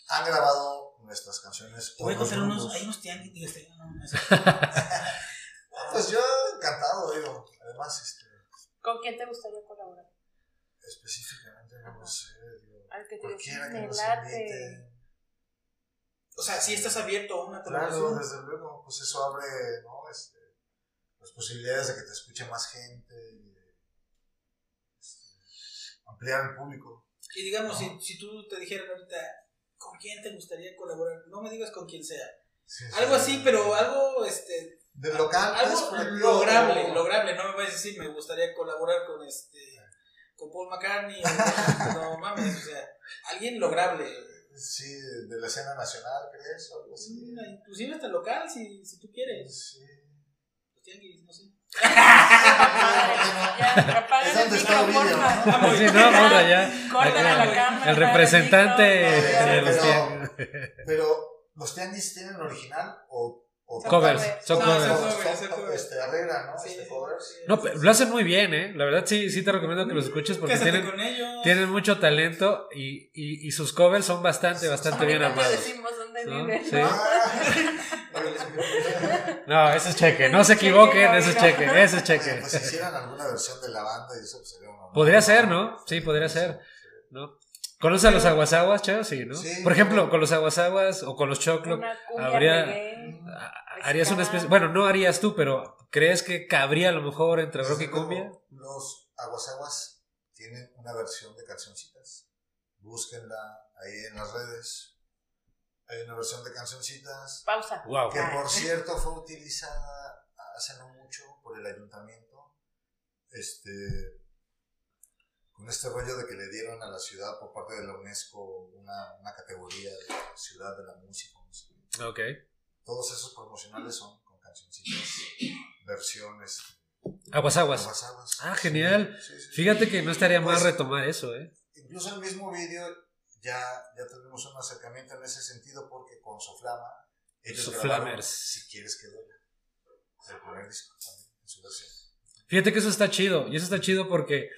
S2: Han grabado nuestras canciones.
S4: Te voy a contar unos, hay unos tianguis. digo, este, no, no, es-
S2: Pues yo encantado, digo. Además, este,
S3: ¿Con quién te gustaría colaborar?
S2: específicamente, no sé, digo,
S3: Al que te
S2: cualquiera que
S3: me
S2: nos
S3: late.
S2: invite.
S4: O sea, si estás abierto a una
S2: Claro,
S4: colaboración.
S2: desde luego, pues eso abre, ¿no? Este, las posibilidades de que te escuche más gente y de, este, ampliar el público.
S4: Y digamos,
S2: No.
S4: si, si tú te dijeran ahorita, ¿con quién te gustaría colaborar? No me digas con quién sea.
S2: Sí,
S4: Algo
S2: sí.
S4: así, pero algo, este,
S2: De local, pues,
S4: algo
S2: colectivo,
S4: lograble, lograble. No me vayas a decir, me gustaría colaborar con este, con Paul McCartney. o- no mames, o sea, alguien lograble.
S2: Sí, de la escena nacional, ¿crees? O algo así.
S4: Mm, Inclusive hasta local, si, si tú quieres.
S2: Sí.
S4: Los tianguis, no sé.
S2: Es donde está Ovidio. ¿no?
S4: Vamos,
S1: Sí, no, morra, ya. Acá,
S3: la cámara.
S1: El representante de los
S2: pero-
S1: tianguis.
S2: Pero, ¿los tianguis tienen original o
S3: Son
S1: Covers,
S3: covers.
S1: son
S4: No,
S1: covers.
S4: son
S2: Covers,
S4: covers,
S2: son-
S4: son covers.
S2: Este, arreglan, ¿no?
S4: Sí,
S2: Este, covers.
S1: No, lo hacen muy bien, ¿eh? La verdad sí, sí te recomiendo que los escuches porque tienen,
S4: con ellos.
S1: tienen mucho talento y, y, y sus covers son bastante, bastante bien armados.
S3: decimos dónde
S1: ¿No?
S3: vive,
S1: Sí.
S3: ¿no?
S1: No, eso es cheque, no se equivoquen, eso es cheque, eso es cheque.
S2: pues si hicieran alguna versión de la banda y eso sería una.
S1: Podría ser, ¿no? Sí, podría ser. ¿no? ¿Conoces a los aguasaguas, Cheo? Sí, ¿no?
S2: Sí.
S1: Por ejemplo, con los aguasaguas o con los choclo, habría-
S3: reggae.
S1: harías una especie... Bueno, no harías tú, pero ¿crees que cabría a lo mejor entre rock y cumbia?
S2: Los aguasaguas tienen una versión de cancioncitas. Búsquenla ahí en las redes. Hay una versión de cancioncitas
S3: Pausa.
S1: Wow.
S2: que por cierto fue utilizada hace no mucho por el ayuntamiento. Este con este rollo de que le dieron a la ciudad por parte de la UNESCO una, una categoría de ciudad de la música. no sé.
S1: Ok.
S2: Todos esos promocionales son con cancioncitas, versiones.
S1: Aguasaguas.
S2: aguasaguas.
S1: Ah, genial.
S2: Sí, sí.
S1: Fíjate que no estaría mal
S2: Pues-
S1: retomar eso, ¿eh?
S2: Incluso en el mismo vídeo ya, ya tenemos un acercamiento en ese sentido porque con Soflama ellos
S1: Soflamers.
S2: Si quieres que duele. El primer disco también, en su versión.
S1: Fíjate que eso está chido. Y eso está chido porque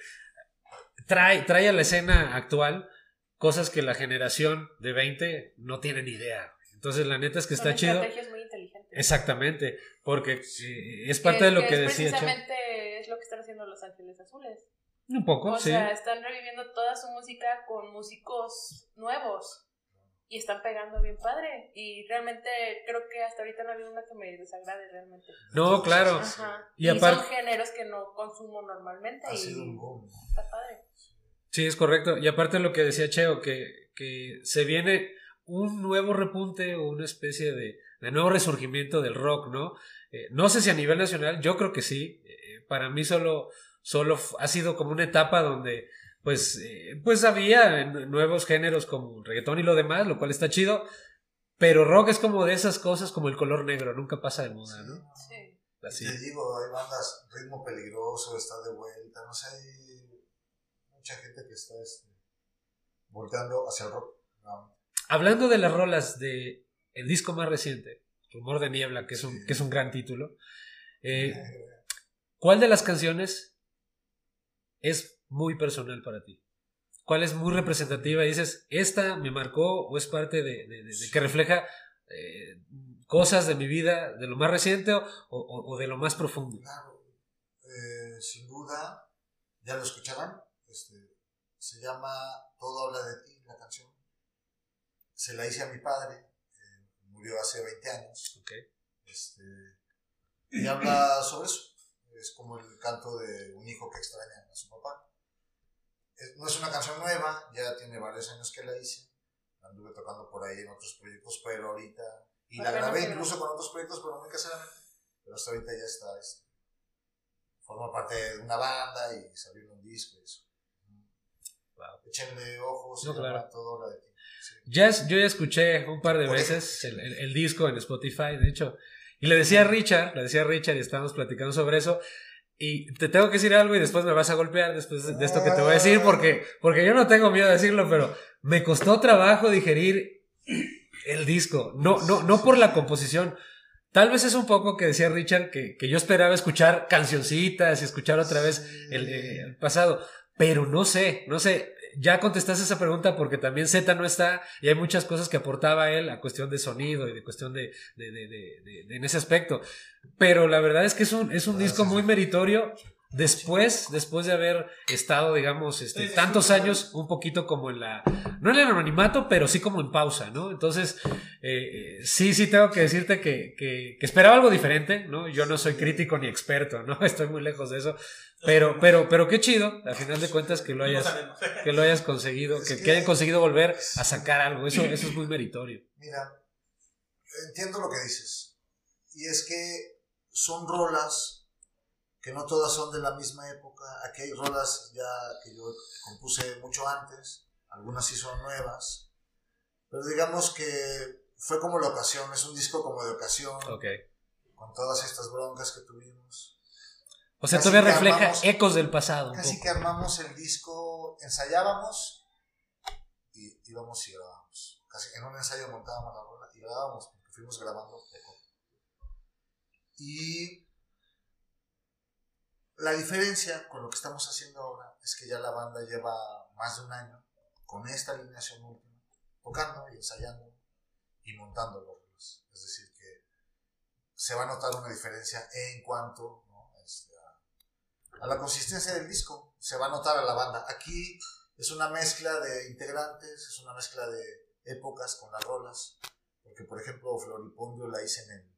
S1: trae, trae a la escena actual cosas que la generación de 20 no tiene ni idea. Entonces, la neta es que está chido.
S3: estrategias muy inteligentes.
S1: Exactamente. Porque eh, es
S3: Que
S1: parte de lo
S3: que
S1: que decía.
S3: Precisamente es lo que están haciendo Los Ángeles Azules.
S1: Un poco,
S3: O
S1: sí.
S3: sea, están reviviendo toda su música con músicos nuevos. Y están pegando bien padre. Y realmente creo que hasta ahorita no ha habido una que me desagrade realmente.
S1: No, claro.
S2: Sí, sí, sí.
S3: Ajá.
S1: Y
S3: Y,
S1: aparte-
S3: son géneros que no consumo normalmente.
S2: Ha
S3: y
S2: sido un boom.
S3: está padre.
S1: Sí, es correcto. Y aparte lo que decía Cheo, que, que se viene un nuevo repunte o una especie de, de nuevo resurgimiento del rock, ¿no? Eh, no sé si a nivel nacional, yo creo que sí. Eh, para mí solo, solo ha sido como una etapa donde pues, eh, pues había nuevos géneros como el reggaetón y lo demás, lo cual está chido. Pero rock es como de esas cosas como el color negro, nunca pasa de moda, ¿no?
S3: Sí.
S1: Así.
S2: Te digo, hay bandas, ritmo peligroso, está de vuelta, no sé, hay mucha gente que está este, volteando hacia el rock. No,
S1: Hablando de las rolas de el disco más reciente, Rumor de Niebla, que es un,
S2: Sí.
S1: que es un gran título, eh, ¿cuál de las canciones es muy personal para ti? cuál es muy representativa y dices, esta me marcó o es parte de, de- de- de que refleja eh, cosas de mi vida, de lo más reciente o, o- o de lo más profundo?
S2: Claro, eh, sin duda, ya lo escucharán. Este, se llama Todo habla de ti, la canción. Se la hice a mi padre, eh, murió hace 20 años. Este, y habla sobre eso. Es como el canto de un hijo que extraña a su papá. Es- no es una canción nueva, ya tiene varios años que la hice. La anduve tocando por ahí en otros proyectos, pero ahorita. Y la grabé incluso con otros proyectos, pero muy caseramente. Pero hasta ahorita ya está. este, forma parte de una banda y salió en un disco y eso.
S1: Wow.
S2: Échenle ojos,
S1: No, claro.
S2: todo habla de ti. Sí.
S1: Ya, es- yo ya escuché un par de veces el, el- el disco en Spotify, de hecho. Y le decía a Richard, le decía a Richard y estábamos platicando sobre eso. Y te tengo que decir algo y después me vas a golpear después de esto que te voy a decir porque, porque yo no tengo miedo de decirlo, pero me costó trabajo digerir el disco. No, no, no por la composición. Tal vez es un poco que decía Richard que, que yo esperaba escuchar cancioncitas y escuchar otra vez el, el pasado. Pero no sé, no sé. Ya contestaste esa pregunta porque también Z no está y hay muchas cosas que aportaba él a cuestión de sonido y de cuestión de, de- de- de- en ese aspecto. Pero la verdad es que es un, es un disco muy meritorio después, después de haber estado, digamos, este, tantos años un poquito como en la, no en el anonimato, pero sí como en pausa, ¿no? Entonces, eh, eh, sí, sí tengo que decirte que, que- que esperaba algo diferente, ¿no? Yo no soy crítico ni experto, ¿no? Estoy muy lejos de eso. Pero, pero, pero qué chido, al final de cuentas, que lo hayas, que lo hayas conseguido, que,
S2: que-
S1: que hayan conseguido volver a sacar algo. Eso, eso es muy meritorio.
S2: Mira, entiendo lo que dices. Y es que son rolas que no todas son de la misma época. Aquí hay rolas ya que yo compuse mucho antes, algunas sí son nuevas. Pero digamos que fue como la ocasión, es un disco como de ocasión, con todas estas broncas que tuvimos.
S1: O sea, todavía refleja
S2: armamos-
S1: ecos del pasado.
S2: Casi
S1: poco.
S2: que armamos el disco, ensayábamos y íbamos y grabábamos. Casi en un ensayo montábamos la rola y grabábamos, porque fuimos grabando poco. Y la diferencia con lo que estamos haciendo ahora es que ya la banda lleva más de un año con esta alineación última, tocando y ensayando y montando los. Es decir, que se va a notar una diferencia en cuanto a, la consistencia del disco. Se va a notar a la banda. Aquí es una mezcla de integrantes, es una mezcla de épocas con las rolas. Porque, por ejemplo, Floripondio la hice en el.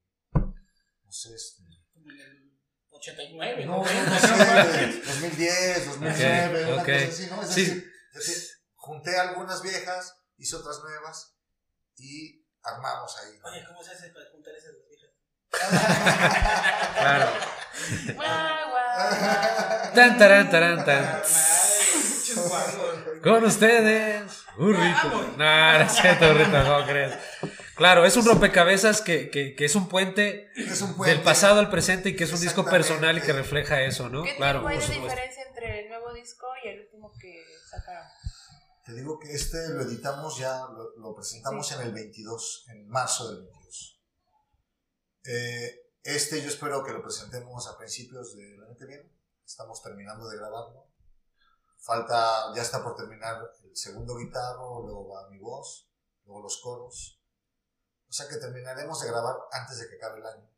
S2: No sé, este,
S4: Como en el 89,
S2: no, no,
S4: ¿no?
S2: no sé, 2010, 2009, una
S1: Ok,
S2: cosa así, ¿no? Es
S1: Sí.
S2: decir, es decir, junté algunas viejas, hice otras nuevas y armamos ahí. ¿no?
S4: Oye, ¿cómo se hace para juntar esas dos viejas?
S1: Claro. Tan, tarán, tarán, tan. Con ustedes, burrito. No, no es cierto, burrito, ¿cómo crees? Claro, es un rompecabezas que, que, que es un puente
S2: Es un puente.
S1: del pasado al presente y que es un disco personal y que refleja eso, ¿no?
S3: ¿Qué
S1: Claro,
S3: de
S1: supuesto.
S3: diferencia entre el nuevo disco y el último que sacaron?
S2: Te digo que este lo editamos ya, lo, lo presentamos
S3: Sí.
S2: en el 22, en marzo del 22. Eh, este yo espero que lo presentemos a principios del año que viene. Estamos terminando de grabarlo. Falta, ya está por terminar el segundo guitarro, luego va mi voz, luego los coros. O sea que terminaremos de grabar antes de que acabe el año.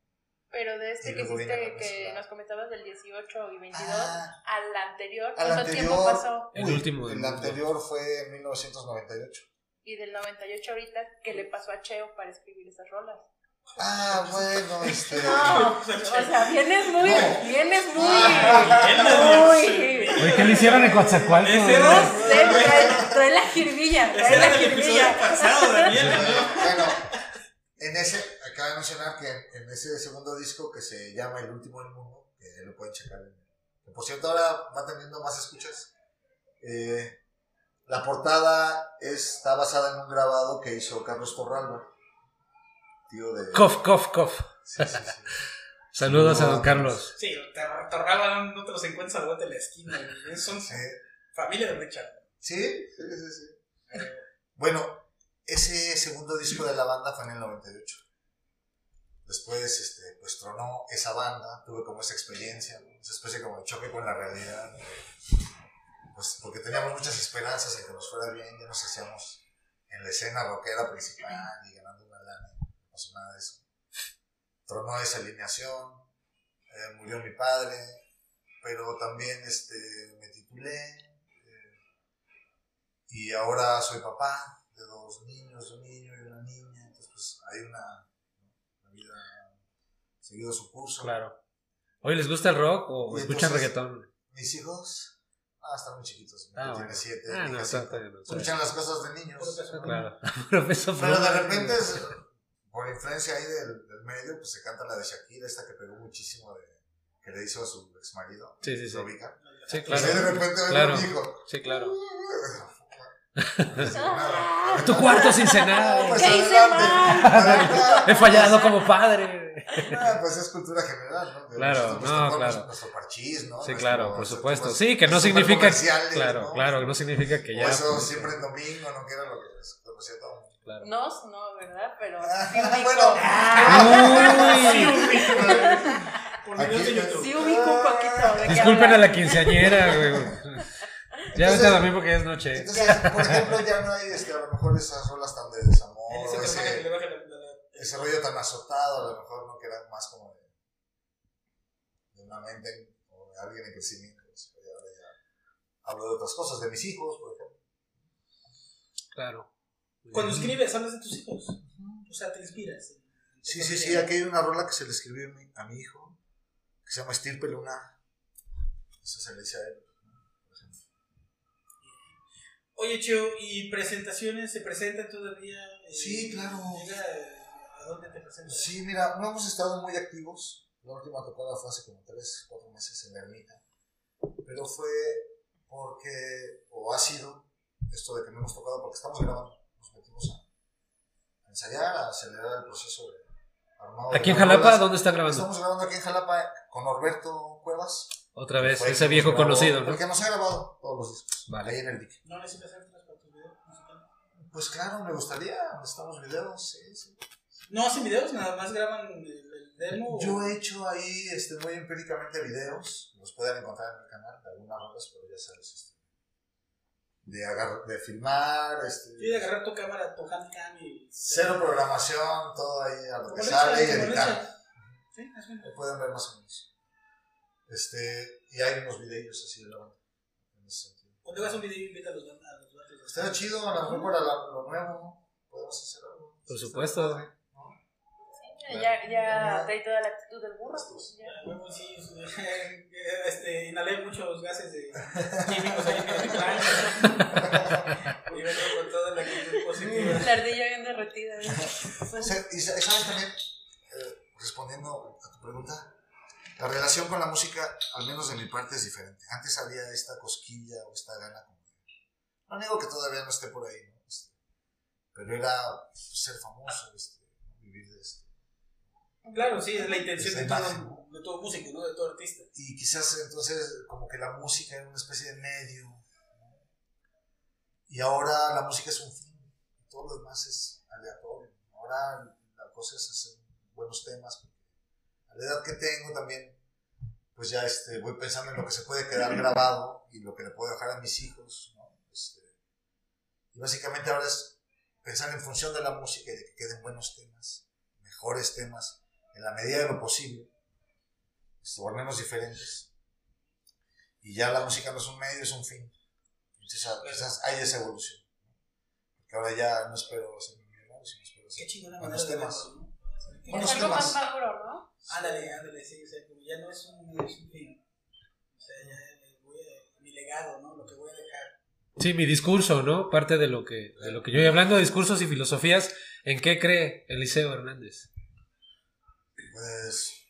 S3: Pero de este que hiciste, que nos comentabas del 18 y 22,
S2: Ah.
S3: al anterior, ¿cuánto
S2: anterior-
S3: tiempo pasó?
S1: El
S2: Uy,
S1: último del
S2: El anterior fue en 1998.
S3: Y del 98 ahorita, ¿qué le pasó a Cheo para escribir esas rolas?
S2: Ah, bueno, este...
S3: No, o sea, vienes muy,
S2: No.
S3: vienes muy,
S4: Ah,
S3: muy...
S1: Oye, ¿qué le hicieron en Coatzacoalcos?
S3: No sé, trae, trae la jirvilla,
S4: Ese
S3: trae la
S4: era del episodio
S3: jirvilla.
S4: pasado, Daniel.
S2: bueno, en ese, acaba de mencionar que en ese segundo disco que se llama El último del mundo, que lo pueden checar, en- que por cierto ahora va teniendo más escuchas, eh, la portada está basada en un grabado que hizo Carlos Torralba, tío de...
S1: Cof, cof, cof.
S2: Sí, sí, sí.
S1: Saludos a don Carlos.
S4: Sí, Tor- Torralba no te los encuentras a la vuelta de la esquina. Son
S2: Sí,
S4: familia de Richard.
S2: sí, sí, sí, sí. Bueno, ese segundo disco de la banda fue en el 98. Después, este, pues tronó esa banda, tuve como esa experiencia, ¿no? esa especie como de choque con la realidad. pues porque teníamos muchas esperanzas en que nos fuera bien, ya nos hacíamos en la escena rockera principal y ganando una lana, no pasó nada de eso. Tronó esa alineación, eh, murió mi padre, pero también este, me titulé eh, y ahora soy papá de dos niños, un niño y una niña, entonces pues hay una, una vida seguido su curso.
S1: Claro. Oye, ¿les gusta el rock o
S2: Y
S1: escuchan
S2: entonces-
S1: reggaetón?
S2: Mis hijos, ah, están muy chiquitos,
S1: Ah, bueno.
S2: tiene siete,
S1: Ah, no, está- está está
S2: escuchan las cosas de niños.
S1: Claro. Profesor
S2: Pero de repente, es- por influencia ahí del, del medio, pues se canta la de Shakira, esta que pegó muchísimo, de, que le hizo a su ex marido.
S1: Sí, sí, sí. Sí,
S2: Y
S1: claro.
S2: ahí de repente
S1: Claro.
S2: a mi hijo.
S1: Sí, claro. Tu cuarto sin
S2: No,
S1: cenar.
S2: pues
S3: ¿Qué hice mal?
S1: He fallado como padre.
S2: Ah, pues es cultura general, ¿no? De
S1: Claro, no, claro.
S2: Nuestro parchís, ¿no?
S1: Sí,
S2: Nuestro-
S1: claro, por
S2: nuestro-
S1: supuesto.
S2: pues,
S1: Sí, que no significa. Claro,
S2: ¿no?
S1: claro, que no significa que
S2: O
S1: ya.
S2: eso
S1: pues,
S2: siempre en domingo, ¿no? Que era lo que conocía todo.
S1: Claro.
S3: Nos, no, ¿verdad? Pero
S2: Ah,
S3: sí ubico.
S2: bueno.
S4: Por videos de
S2: Aquí-
S4: YouTube.
S3: Sí ubico un poquito de qué
S1: disculpen a la quinceañera, güey. Ya vete a dormir porque ya es noche.
S2: Entonces, por ejemplo, ya no hay este, a lo mejor esas rolas tan de desamor,
S4: ese que le
S2: ese,
S4: baja la, la- la-
S2: ese rollo tan azotado, a lo mejor no queda más como de, de una mente o de alguien en crecimiento. pues, hablo de otras cosas, de mis hijos, por ejemplo.
S1: Claro.
S4: Cuando escribes, hablas de tus hijos. O sea, te inspiras.
S2: Sí, sí, sí, aquí hay una rola que se le escribió a mi, a mi hijo, que se llama Estirpe Lunar. Esa se le dice a él. por ejemplo.
S4: Oye, Chio, ¿y presentaciones se presentan todavía? Eh,
S2: Sí, claro.
S4: Llega, ¿A dónde te presentas?
S2: Sí, mira, no hemos estado muy activos. La última tocada fue hace como 3, 4 meses en la ermita. Pero fue porque, o ha sido, esto de que no hemos tocado porque estamos grabando. Nos metimos a ensayar, a acelerar el proceso de armado. de
S1: Aquí en Jalapa. ¿dónde está grabando?
S2: Estamos grabando aquí en Jalapa con Norberto Cuevas.
S1: Otra vez, ese viejo
S2: grabó,
S1: conocido, ¿no?
S2: El que nos ha grabado todos los discos.
S1: Vale.
S2: Ahí en el dique.
S4: ¿No necesitas hacer para tu video musical?
S2: Pues claro, me gustaría. Necesitamos videos, sí, sí.
S4: No hacen videos, nada más graban el, demo.
S2: Yo he hecho ahí este, muy empíricamente videos, los pueden encontrar en el canal, de algunas rolas, pero ya sabes, de, agar- de filmar, este,
S4: Sí, de agarrar tu cámara, tu handcam y.
S2: cero programación, todo ahí a lo que
S4: le
S2: sale y editar.
S4: Sí, es
S2: pueden ver más o menos. Este, y hay unos videos así de la banda, en ese sentido.
S4: Cuando hagas un video, invita a los, a los.
S2: Estaría chido, a lo mejor para lo nuevo, podemos hacer algo.
S1: Por supuesto.
S3: Ya, ya trae toda la actitud del burro.
S2: Pues,
S3: Ya.
S4: Huevo, sí, este, inhalé muchos gases de químicos ahí en el plan. Y vengo con toda la actitud positiva.
S3: La ardilla bien derretida. ¿eh?
S2: O sea, y sa- sabes también, eh, respondiendo a tu pregunta, la relación con la música, al menos de mi parte, es diferente. Antes había esta cosquilla o esta gana No digo que todavía no esté por ahí, ¿no? Este, pero era ser famoso, este, vivir de esto.
S4: Claro, sí, es la intención de todo, de todo músico, ¿no? De todo artista.
S2: Y quizás entonces como que la música era una especie de medio. ¿no? Y ahora la música es un fin. Y todo lo demás es aleatorio. Ahora la cosa es hacer buenos temas. porque A la edad que tengo también, pues ya este, voy pensando en lo que se puede quedar grabado y lo que le puedo dejar a mis hijos. ¿no? Este, y básicamente ahora es pensar en función de la música y de que queden buenos temas, mejores temas, en la medida de lo posible al menos diferentes. Y ya la música no es un medio, es un fin. Entonces, ah, quizás hay esa evolución. Porque ahora ya no espero ser millonario, sino espero
S4: Qué chingona
S2: buenos temas.
S4: verlo, ¿no? Que-
S2: Buenos
S3: más
S2: temas.
S3: maduro, ¿no?
S4: Ándale, ándale, sí, o sea, como ya no es un, es un fin. O sea, ya voy a, mi legado, ¿no? Lo que voy a dejar.
S1: Sí, mi discurso, ¿no? Parte de lo que, de lo que yo, y hablando de discursos y filosofías, ¿en qué cree Eliseo Hernández?
S2: Pues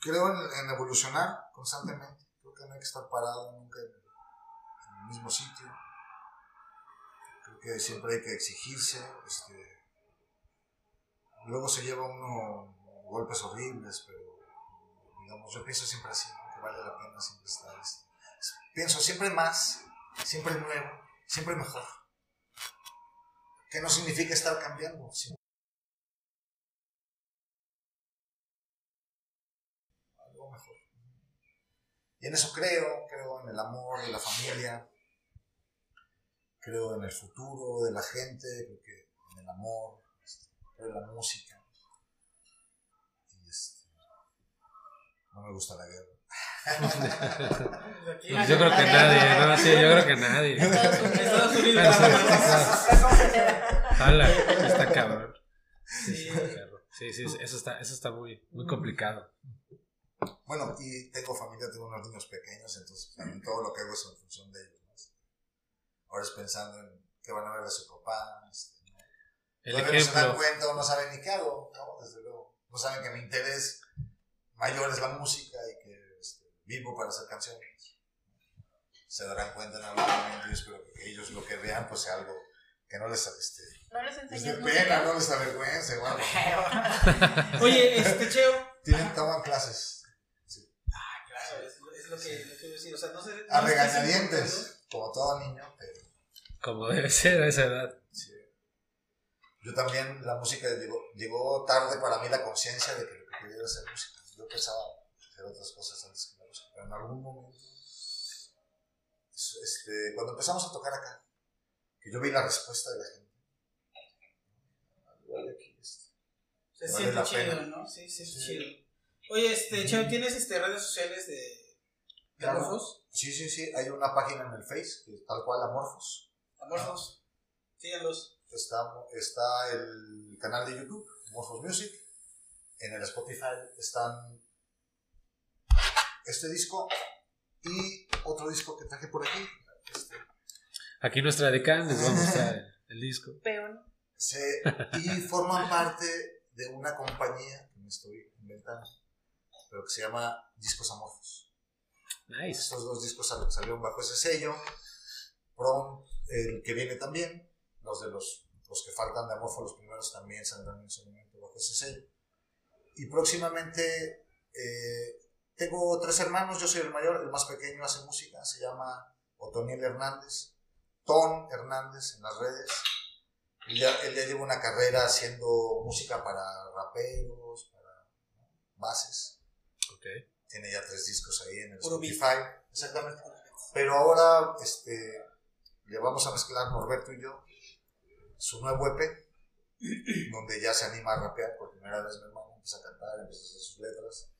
S2: creo en, evolucionar constantemente. Creo que no hay que estar parado nunca en, el mismo sitio. Creo que siempre hay que exigirse. Este, luego se lleva uno golpes horribles, pero digamos, yo pienso siempre así, que vale la pena siempre estar. este, pienso siempre más, siempre nuevo, siempre mejor. Que no significa estar cambiando, sino Y en eso creo, creo en el amor de la familia, creo en el futuro de la gente, creo que en el amor, creo en la música. Y este, no me gusta la guerra.
S1: Yo creo que nadie, no, sí, yo creo que nadie.
S3: Estados Unidos.
S1: Hala, está cabrón. Sí,
S4: Sí.
S1: está perro. Sí, sí, eso está, eso está muy, muy complicado.
S2: Bueno, y tengo familia, tengo unos niños pequeños, entonces también todo lo que hago es en función de ellos. ¿no? Ahora es pensando en qué van a ver de su papá. este, ¿no?
S1: El
S2: Todavía no se dan
S1: ejemplo.
S2: cuenta o no saben ni qué hago, ¿no? Desde luego. No saben que mi interés mayor es la música y que este, vivo para hacer canciones. Se darán cuenta en algún momento y espero que ellos lo que vean pues sea algo que no les, este,
S3: No les
S2: les dé
S3: enseñas
S2: pena, no les avergüence. Bueno,
S4: Oye, este Cheo.
S2: tienen, toman clases
S4: Ah, claro, es, es lo que, lo que iba a decir. O sea, no sé.
S2: a
S4: no sé si es
S2: regañadientes, como todo niño, pero
S1: Como debe ser a esa edad.
S2: sí. Yo también, la música llegó, llegó tarde para mí la conciencia de que lo que quería era hacer música. Yo pensaba hacer otras cosas antes que la música, pero en algún momento, es- este, cuando empezamos a tocar acá, que yo vi la respuesta de la gente. Igual aquí, este,
S4: Se
S2: Vale
S4: siente
S2: la
S4: chido,
S2: pena.
S4: ¿no? Sí, sí, es
S2: Sí.
S4: chido. Oye, este, Cheo, ¿tienes este, redes sociales de, de. Amorfos?
S2: Sí, sí, sí, hay una página en el Face, que es tal cual Amorfos.
S4: Amorfos. Síganlos.
S2: Está, está el canal de YouTube, Morphos Music. En el Spotify están este disco y otro disco que traje por aquí. Este,
S1: Aquí nuestra decana les va a mostrar el, el disco.
S3: Peón.
S2: se- y forman parte de una compañía que me estoy inventando, pero que se llama Discos Amorfos.
S1: Nice.
S2: Estos dos discos sal- salieron bajo ese sello. Prom, el que viene también. Los de los, los que faltan de Amorfo, los primeros también saldrán en su momento bajo ese sello. Y próximamente eh, tengo tres hermanos, yo soy el mayor, el más pequeño hace música, se llama Otoniel Hernández, Ton Hernández en las redes. Él ya, él ya lleva una carrera haciendo música para raperos, para ¿no? bases
S1: Ok.
S2: Tiene ya tres discos ahí en el
S4: Puro
S2: Spotify. Exactamente. Pero ahora este, le vamos a mezclar Norberto y yo su nuevo EP, donde ya se anima a rapear por primera vez mi hermano, empieza a cantar, empieza a hacer sus letras.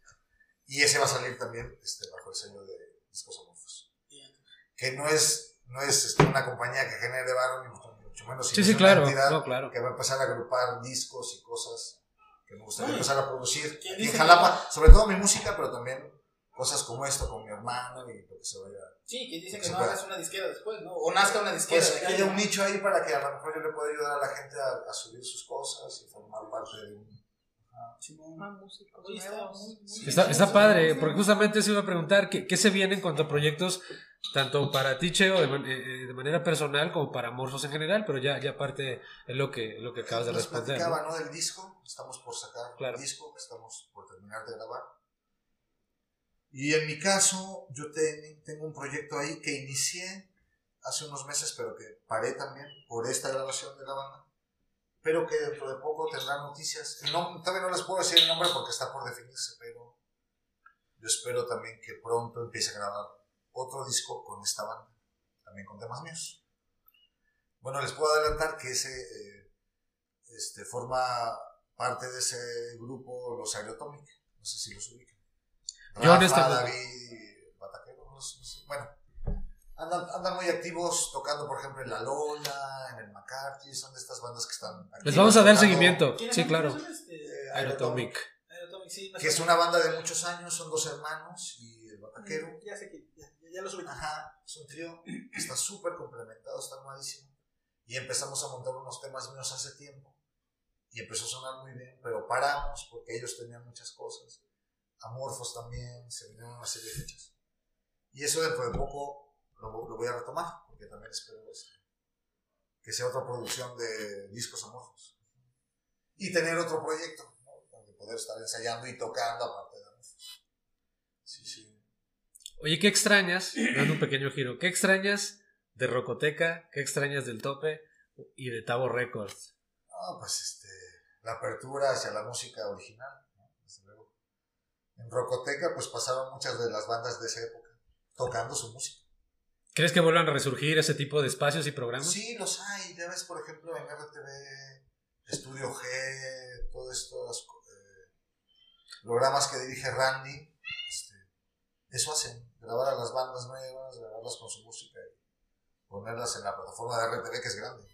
S2: Y ese va a salir también este, bajo el sello de Discos Amorfos. Que no es, no es este, una compañía que genere varo, ni mucho menos. sino
S1: Sí, sí, claro. No, claro.
S2: que va a empezar a agrupar discos y cosas que me gustaría
S4: Oye,
S2: empezar a producir
S4: ¿quién
S2: aquí en
S4: dice
S2: Jalapa, sobre todo mi música, pero también cosas como esto con mi hermano y lo que se vaya.
S4: Sí, que dicen que
S2: Se
S4: no hagas una disquera después, ¿no? O nazca una disquera.
S2: Pues que haya un nicho ahí para que a lo mejor yo le pueda ayudar a la gente a, a subir sus cosas y formar parte de un.
S4: Oye, está
S1: Está, padre, porque justamente se iba a preguntar ¿qué, qué se viene en cuanto a proyectos, tanto para ti, Cheo, de, man- eh, eh, de manera personal, como para Morfos en general, pero ya, ya parte es lo que, lo que acabas de
S2: Les
S1: responder.
S2: platicaba,
S1: ¿no?
S2: ¿no? Del disco, estamos por sacar
S1: Claro.
S2: el disco, estamos por terminar de grabar. Y en mi caso, yo ten- tengo un proyecto ahí que inicié hace unos meses, pero que paré también por esta grabación de la banda. Pero que dentro de poco tendrá noticias. Nom- todavía no les puedo decir el nombre porque está por definirse, pero yo espero también que pronto empiece a grabar otro disco con esta banda, también con temas míos. Bueno, les puedo adelantar que ese eh, este, forma parte de ese grupo los Aerotomic. No sé si los ubican.
S1: Yo
S2: Rafa,
S1: honestamente-
S2: David, Bataquero, no sé, no sé. Bueno, andan, andan muy activos tocando, por ejemplo, en La Lola, en el McCarthy. Son de estas bandas que están.
S1: Les vamos a dar
S2: tocando,
S1: seguimiento.
S4: ¿Quiénes
S1: Sí, claro.
S4: ¿Quiénes son, este?
S2: eh,
S1: Aerotomic.
S4: Aerotomic, sí,
S2: Que es una banda de muchos años, son dos hermanos y el Bataquero.
S4: Ya sé que, ya, ya, ya lo subí.
S2: Ajá, es un trío que está súper complementado, está armadísimo. Y empezamos a montar unos temas míos hace tiempo. Y empezó a sonar muy bien, pero paramos porque ellos tenían muchas cosas. Amorfos también, se vinieron una serie de fechas. Y eso dentro de poco lo, lo voy a retomar, porque también espero que sea otra producción de discos amorfos. Y tener otro proyecto, ¿no? donde poder estar ensayando y tocando aparte de amorfos. Sí, sí.
S1: Oye, ¿qué extrañas? Dando un pequeño giro. ¿Qué extrañas de Rocoteca? ¿Qué extrañas del Tope? Y de Tavo Records.
S2: No, pues este, la apertura hacia la música original, ¿no? Desde luego. En Rocoteca, pues pasaron muchas de las bandas de esa época tocando su música.
S1: ¿Crees que vuelvan a resurgir ese tipo de espacios y programas?
S2: Sí, los hay. Ya ves, por ejemplo, en RTV, Estudio G, todos estos eh, programas que dirige Randy. Este, eso hacen, grabar a las bandas nuevas, grabarlas con su música y ponerlas en la plataforma de RTV que es grande.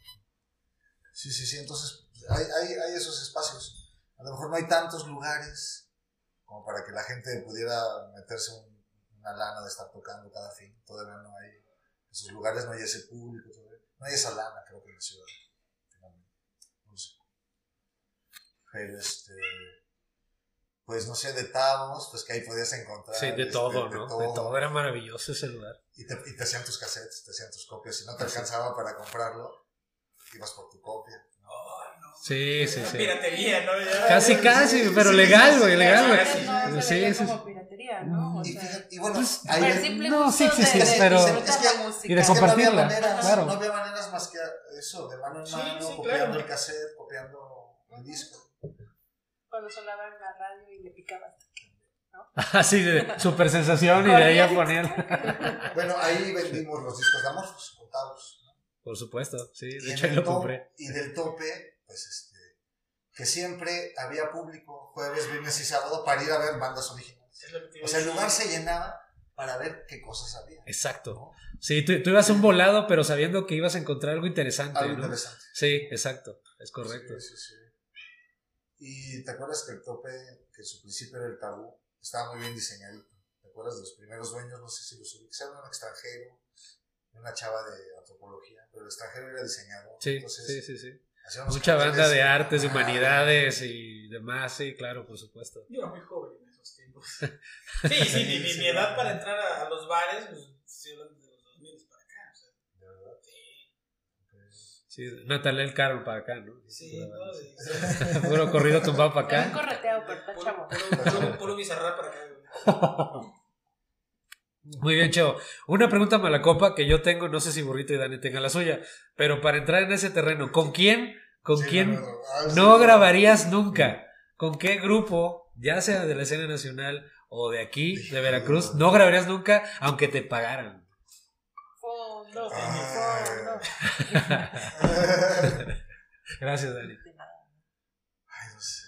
S2: Sí, sí, sí, entonces hay, hay, hay esos espacios. A lo mejor no hay tantos lugares como para que la gente pudiera meterse un- una lana de estar tocando cada fin. Todavía no hay esos lugares, no hay ese público, todavía. no hay esa lana, creo que en la ciudad. No sé. Pero este. Pues no sé, de Tavos, pues que ahí podías encontrar.
S1: Sí, de
S2: este,
S1: todo, ¿no? De todo. Era maravilloso ese lugar.
S2: Y te, y te hacían tus cassettes, te hacían tus copias. Si no te alcanzaba para comprarlo, ibas por tu copia.
S4: Ay, no.
S1: Sí, sí, sí.
S4: Piratería, ¿no? Ya-
S1: Casi, casi,
S2: Sí,
S1: pero
S2: sí,
S1: legal,
S2: sí,
S1: güey,
S2: sí,
S1: legal,
S2: sí,
S1: güey.
S2: sí,
S1: Sí, sí,
S3: como piratería, ¿no? O
S2: Y,
S3: sea,
S2: fíjate- y bueno,
S1: Pues,
S3: el simple
S1: no, sí
S3: de, de
S1: pero-
S2: Es que-
S1: y de
S2: Es que no
S1: compartirla,
S2: había maneras,
S1: claro.
S2: no había maneras más que eso, de mano en
S4: Sí,
S2: mano,
S4: sí,
S2: copiando
S4: claro.
S2: el cassette, copiando el disco.
S3: Cuando sonaba en la radio y le picabas.
S1: Así de super sensación y de ahí a poner.
S2: Bueno, ahí vendimos los discos de Amorphos, contados. ¿no?
S1: Por supuesto, sí,
S2: Y,
S1: de
S2: en
S1: hecho ahí lo compré.
S2: y del tope, pues este, que siempre había público jueves, viernes y sábado para ir a ver bandas originales. O sea, el lugar se llenaba para ver qué cosas había.
S1: Exacto. Sí, tú, tú ibas un volado, pero sabiendo que ibas a encontrar algo interesante.
S2: Algo
S1: ¿no?
S2: interesante.
S1: Sí, exacto, es correcto.
S2: Sí, sí, sí. Y te acuerdas que el tope, que su principio era el tabú, estaba muy bien diseñadito. ¿Te acuerdas de los primeros dueños? No sé si los ubicas. Era un extranjero, una chava de antropología, pero el extranjero era diseñador.
S1: Sí,
S2: Entonces,
S1: sí, sí, sí. Mucha banda de artes, de humanidades y demás, sí, claro, por supuesto.
S4: Yo era muy joven en esos tiempos. Sí, sí, mi, mi, mi edad para entrar a, a los bares, pues, estoy hablando de los 2000 para acá. O sea,
S2: de verdad.
S4: Sí,
S1: Natalel Carol para acá, ¿no?
S4: sí, no, sí.
S1: Puro corrido tumbado para acá.
S3: correteado, pero está
S4: Puro,
S3: chavo.
S4: puro, puro, bizarrap para acá. güey.
S1: Muy bien, Cheo. Una pregunta malacopa que yo tengo, no sé si Burrito y Dani tengan la suya, pero para entrar en ese terreno, ¿con quién, con
S2: Sí,
S1: quién
S2: no, ah,
S1: no. grabarías nunca? ¿Con qué grupo, ya sea de la escena nacional o de aquí, de Veracruz, no grabarías nunca, aunque te pagaran?
S3: Fondo,
S2: Ah.
S3: fondo.
S1: Gracias, Dani.
S2: Ay, no sé.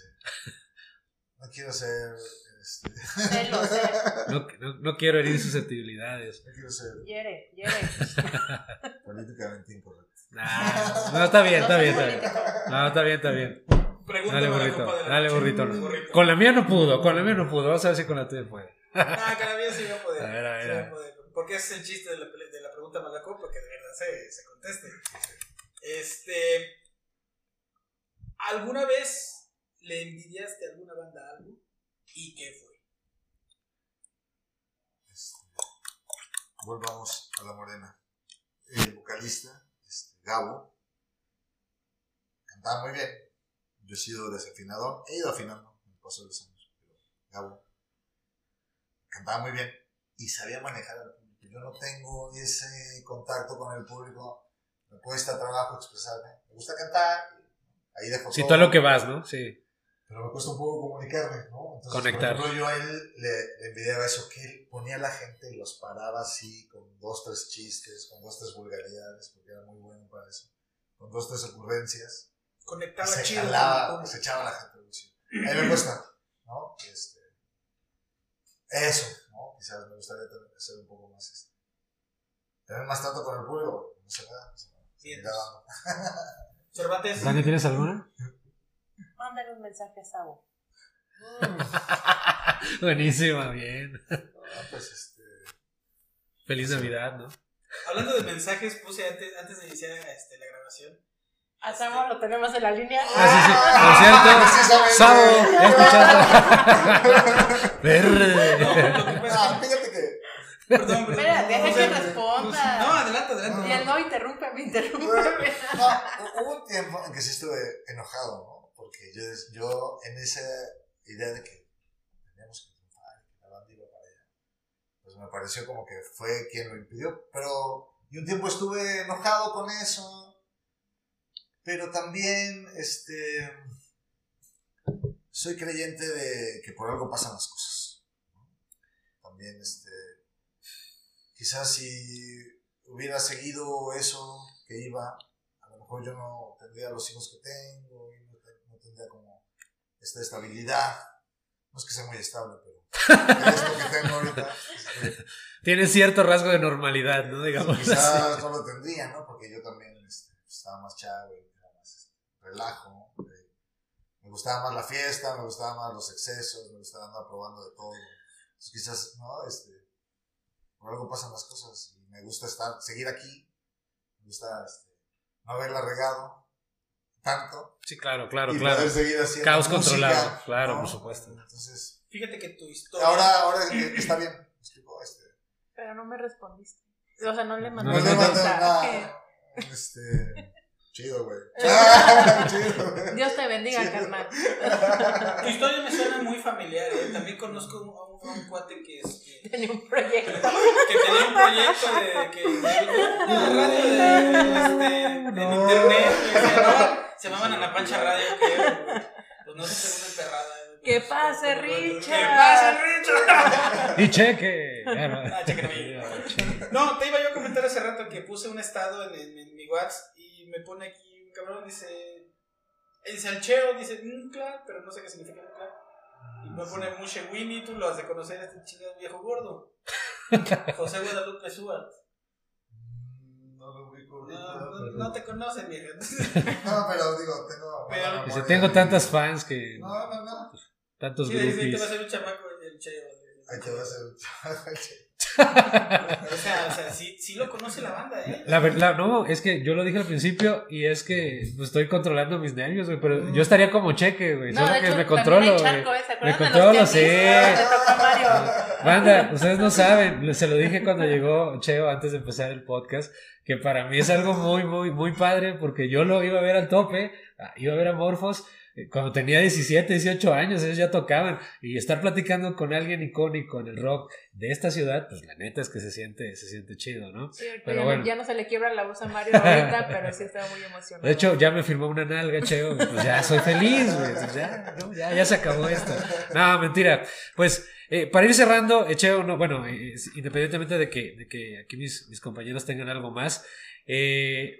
S2: No quiero ser. Este.
S1: No, no, no quiero herir susceptibilidades.
S2: no quiero ser
S3: Hiere, hiere.
S2: políticamente incorrecto.
S1: Nah, no, está bien, está
S3: No
S1: bien, está bien. No, está bien, está bien.
S4: Pregunta
S1: Dale,
S4: la
S1: burrito.
S4: la
S1: Dale, burrito. Con la mía no pudo, con la mía no pudo. Vamos a ver si con la tuya puede.
S4: Ah, cada vez sí va a poder.
S1: A ver, a ver,
S4: sí
S1: a
S4: va
S1: ver.
S4: poder. Porque ese es el chiste de la, pele- de la pregunta malacopa, que de verdad se, se conteste. Este. ¿Alguna vez le envidiaste a alguna banda algo? ¿Y qué fue?
S2: Este, volvamos a la morena. El vocalista, este, Gabo, cantaba muy bien. Yo he sido desafinador, he ido afinando en el paso de los años, pero Gabo cantaba muy bien y sabía manejar al. Yo no tengo ese contacto con el público, me cuesta trabajo expresarme. Me gusta cantar, ahí dejo
S1: Si
S2: todo.
S1: tú a lo que vas, ¿no? Sí.
S2: pero me cuesta un poco comunicarme, ¿no? Entonces,
S1: Conectar.
S2: Por ejemplo, yo a él le, le envidiaba eso, que él ponía a la gente y los paraba así, con dos, tres chistes, con dos, tres vulgaridades, porque era muy bueno para eso, con dos, tres ocurrencias,
S4: Conectaba
S2: se
S4: chido.
S2: jalaba,
S4: con-
S2: se echaba a la gente. sí. A mí me cuesta, ¿no? Este, eso. Quizás me gustaría tener, ser un poco más, este, tener más trato con el público, no se me da, no se me da.
S4: Bien.
S2: Seguirá dando.
S4: Cervantes.
S1: Dani, ¿tienes alguna?
S3: Mándale un mensaje a Sabo.
S1: Buenísima, bien.
S2: Ah, pues, este,
S1: Feliz Navidad, ¿no?
S4: Hablando de mensajes, puse antes, antes de iniciar este, la grabación.
S3: A Sabo lo tenemos en la línea.
S1: Ah, sí, sí. Por cierto,
S2: Precisamente.
S1: Sabo, ¿ya escuchaste?
S4: Lo
S2: Ah, fíjate que.
S4: Perdón, perdón.
S3: Espera, deja que responda.
S4: No, adelante, adelante.
S3: Y él no interrumpe, me interrumpe.
S2: No, hubo un tiempo en que sí estuve enojado, ¿no? Porque yo, yo en esa idea de que teníamos que triunfar, que la banda iba para allá, pues me pareció como que fue quien lo impidió. Pero, y un tiempo estuve enojado con eso, pero también, este, soy creyente de que por algo pasan las cosas. También, este, quizás si hubiera seguido eso que iba, a lo mejor yo no tendría los hijos que tengo, y no, no tendría como esta estabilidad. No es que sea muy estable, pero esto que tengo ahorita, este,
S1: Tiene cierto rasgo de normalidad, ¿no? Digamos así.
S2: quizás no lo tendría, ¿no? Porque yo también este, estaba más chavo y relajo. eh, me gustaba más la fiesta, me gustaban más los excesos, me gustaba andar probando de todo. Entonces quizás, ¿no? Este, por algo pasan las cosas y me gusta estar, seguir aquí, me gusta este, no haberla regado tanto
S1: Sí, claro, claro,
S2: y
S1: claro.
S2: poder seguir haciendo
S1: Caos
S2: música,
S1: controlado, claro,
S2: ¿no?
S1: por supuesto.
S2: Entonces,
S4: Fíjate que tu historia.
S2: ahora, ahora eh, está bien, este,
S3: Pero no me respondiste. O sea, no le mandé
S1: no,
S2: le mandé este, chido, güey. Ah, chido.
S3: Dios te bendiga, carnal.
S4: Tu historia me suena muy familiar. ¿eh? También conozco a un, a un cuate que, es, que,
S3: Tenía un proyecto.
S4: que tenía un proyecto de, que, de, de radio, de, este, de
S2: No.
S4: internet. que Se llamaban, llamaban Ana Pancha Radio, creo. Pues no sé, segunda emperrada. güey.
S3: Que pase,
S4: ¿Qué
S3: Richard.
S4: pase, Richard?
S1: Y cheque.
S4: Ah, cheque, no te iba yo a comentar hace rato que puse un estado en, en- en mi WhatsApp y me pone aquí un cabrón, dice. Dice al Cheo, dice Nucla, pero no sé qué significa Nucla. Y me pone Mushe Winnie, tú lo has de conocer, este chingado viejo gordo. José Guadalupe Suárez.
S2: No lo ubico
S4: No, no, no te conocen, viejo.
S2: No, pero digo, tengo.
S4: Pero-
S1: Dice, tengo tantas fans que.
S2: No, no, no.
S1: Tantos
S4: Sí, le dice, te va a hacer un chamaco el Cheo.
S2: Ahí te va a hacer.
S4: O sea, o sea sí, sí lo conoce la banda, ¿eh?
S1: La verdad, no, es que yo lo dije al principio y es que pues, estoy controlando mis nervios, güey, pero yo estaría como cheque, güey,
S3: No,
S1: solo
S3: de
S1: que
S3: hecho,
S1: me controlo, güey.
S3: charco, ¿eh? ¿Se
S1: Me
S3: los
S1: controlo, sí. Banda, ustedes no saben, se lo dije cuando llegó Cheo antes de empezar el podcast, que para mí es algo muy, muy, muy padre porque yo lo iba a ver al tope, ah, iba a ver a Morphos eh, cuando tenía 17, 18 años, ellos ya tocaban y estar platicando con alguien icónico en el rock de esta ciudad, pues la neta es que se siente, se siente chido, ¿no?
S3: Sí,
S1: Pero
S3: ya,
S1: bueno.
S3: no, ya no se le quiebra la voz a Mario ahorita, pero sí estaba muy emocionado.
S1: De hecho, ya me firmó una nalga, Cheo. Pues ya soy feliz, güey. Pues ya, ¿no? ya, ya se acabó esto. No, mentira. Pues eh, para ir cerrando, eh, Cheo, no, bueno, eh, independientemente de que, de que aquí mis, mis compañeros tengan algo más, eh,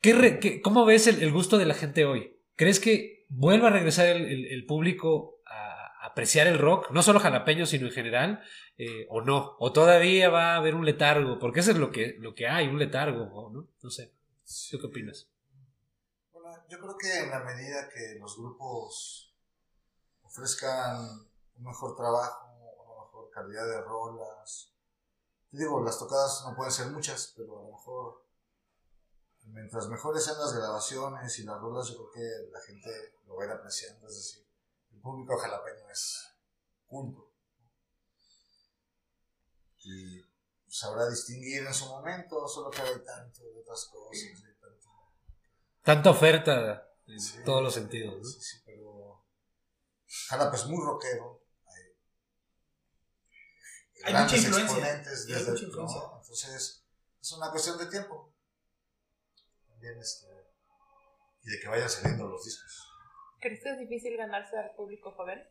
S1: ¿qué re- qué- ¿cómo ves el, el gusto de la gente hoy? ¿Crees que vuelva a regresar el, el- el público a, apreciar el rock? No solo jalapeño, sino en general. eh, ¿O no? ¿O todavía va a haber un letargo? Porque eso es lo que, lo que hay, un letargo, ¿o ¿no? No sé. ¿Tú qué opinas?
S2: Bueno, yo creo que en la medida que los grupos ofrezcan un mejor trabajo, una mejor calidad de rolas, digo, las tocadas no pueden ser muchas, pero a lo mejor mientras mejores sean las grabaciones y las rolas, yo creo que la gente lo va a ir apreciando, es decir, el público jalapeño es culto. Y sabrá distinguir en su momento, solo que hay tanto de otras cosas, tanto
S1: Tanta oferta en
S2: Sí,
S1: todos los sentidos, ¿no?
S2: Sí, sí, pero Jalapa es muy rockero. Hay,
S4: Hay
S2: grandes
S4: mucha influencia.
S2: exponentes
S4: Y hay
S2: desde. Entonces, es una cuestión de tiempo. También este. Y de que vayan saliendo los discos.
S3: ¿Crees que es difícil ganarse al público joven?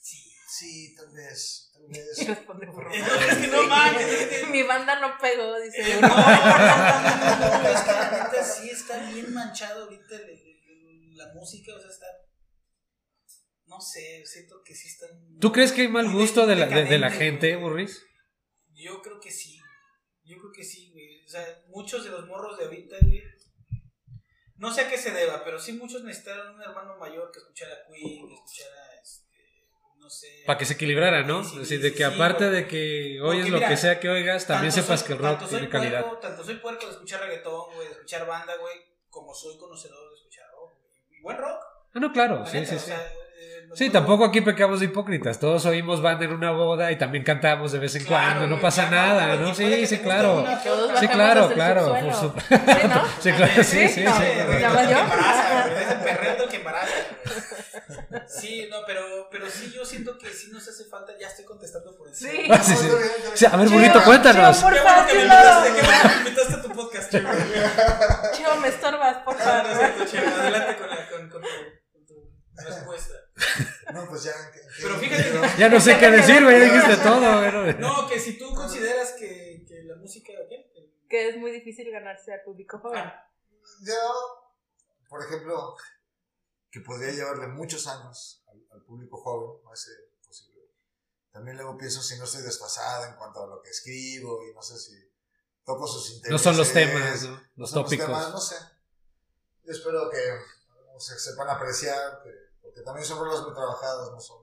S4: Sí.
S2: Sí, tal vez. Tal vez.
S3: responde por
S4: Es que no mames,
S3: Mi banda no pegó, dice.
S4: No, no, no, no, no, es que la neta sí está bien manchado ahorita el- el- el- la música, o sea, está. No sé, siento que sí está.
S1: ¿Tú crees que hay mal gusto de la, de, de la gente. Burris?
S4: Yo creo que sí. Yo creo que sí, güey. O sea, muchos de los morros de ahorita, güey. No sé a qué se deba, pero sí muchos necesitaron un hermano mayor que escuchara Queen, que escuchara, este, no sé.
S1: Para que se equilibrara, ¿no?
S4: Sí, sí,
S1: es decir,
S4: sí,
S1: de que aparte de que oyes lo que sea que oigas, también sepas
S4: soy-
S1: que el rock
S4: tanto soy
S1: tiene calidad.
S4: puerco- tanto soy puerco de escuchar reggaetón, güey, de escuchar banda, güey, como soy conocedor de escuchar rock, güey. Y buen rock.
S1: Ah, no, claro,
S4: la
S1: sí,
S4: neta,
S1: sí,
S4: o
S1: sí.
S4: sea,
S1: Sí, tampoco aquí pecamos de hipócritas. Todos oímos banda en una boda y también cantamos de vez en
S4: Claro,
S1: cuando. No pasa
S4: claro,
S1: nada, ¿no? Sí, sí, claro. Sí,
S3: bajamos
S1: claro, claro.
S3: subsuelo.
S1: por su-
S3: ¿Sí, no?
S1: Sí, claro, sí, sí, sí.
S3: ¿ya
S4: ¿Ya
S3: vas yo?
S4: embaraza, güey, es el perrito el que embaraza. Sí, no, pero, pero sí, yo siento que sí nos hace falta. Ya estoy contestando por eso.
S3: Sí.
S1: Ah, sí, sí. Sí, a ver, burrito, cuéntanos.
S3: Cheo, por
S4: Qué bueno que me invitaste, qué bueno que me invitaste a tu podcast, Cheo.
S3: Cheo, me estorbas, por
S4: Ah, no
S3: favor.
S4: Adelante con, la, con, con tu, con tu respuesta.
S2: No, pues ya. ¿en qué- en qué-
S4: Pero fíjate que-
S1: Ya no sé qué decir, güey. Ya dijiste todo, güey.
S4: No, que si tú consideras que, que la música, ¿qué?
S3: Que es muy difícil ganarse al público joven.
S4: Ah,
S2: Yo, por ejemplo, que podría llevarle muchos años al, al público joven, no es posible. También luego pienso si no estoy desfasada en cuanto a lo que escribo y no sé si toco sus intereses.
S1: No son los temas, los tópicos.
S2: temas, no sé. Yo espero que o sea, sepan apreciar, que- porque también son rolas muy trabajadas, no son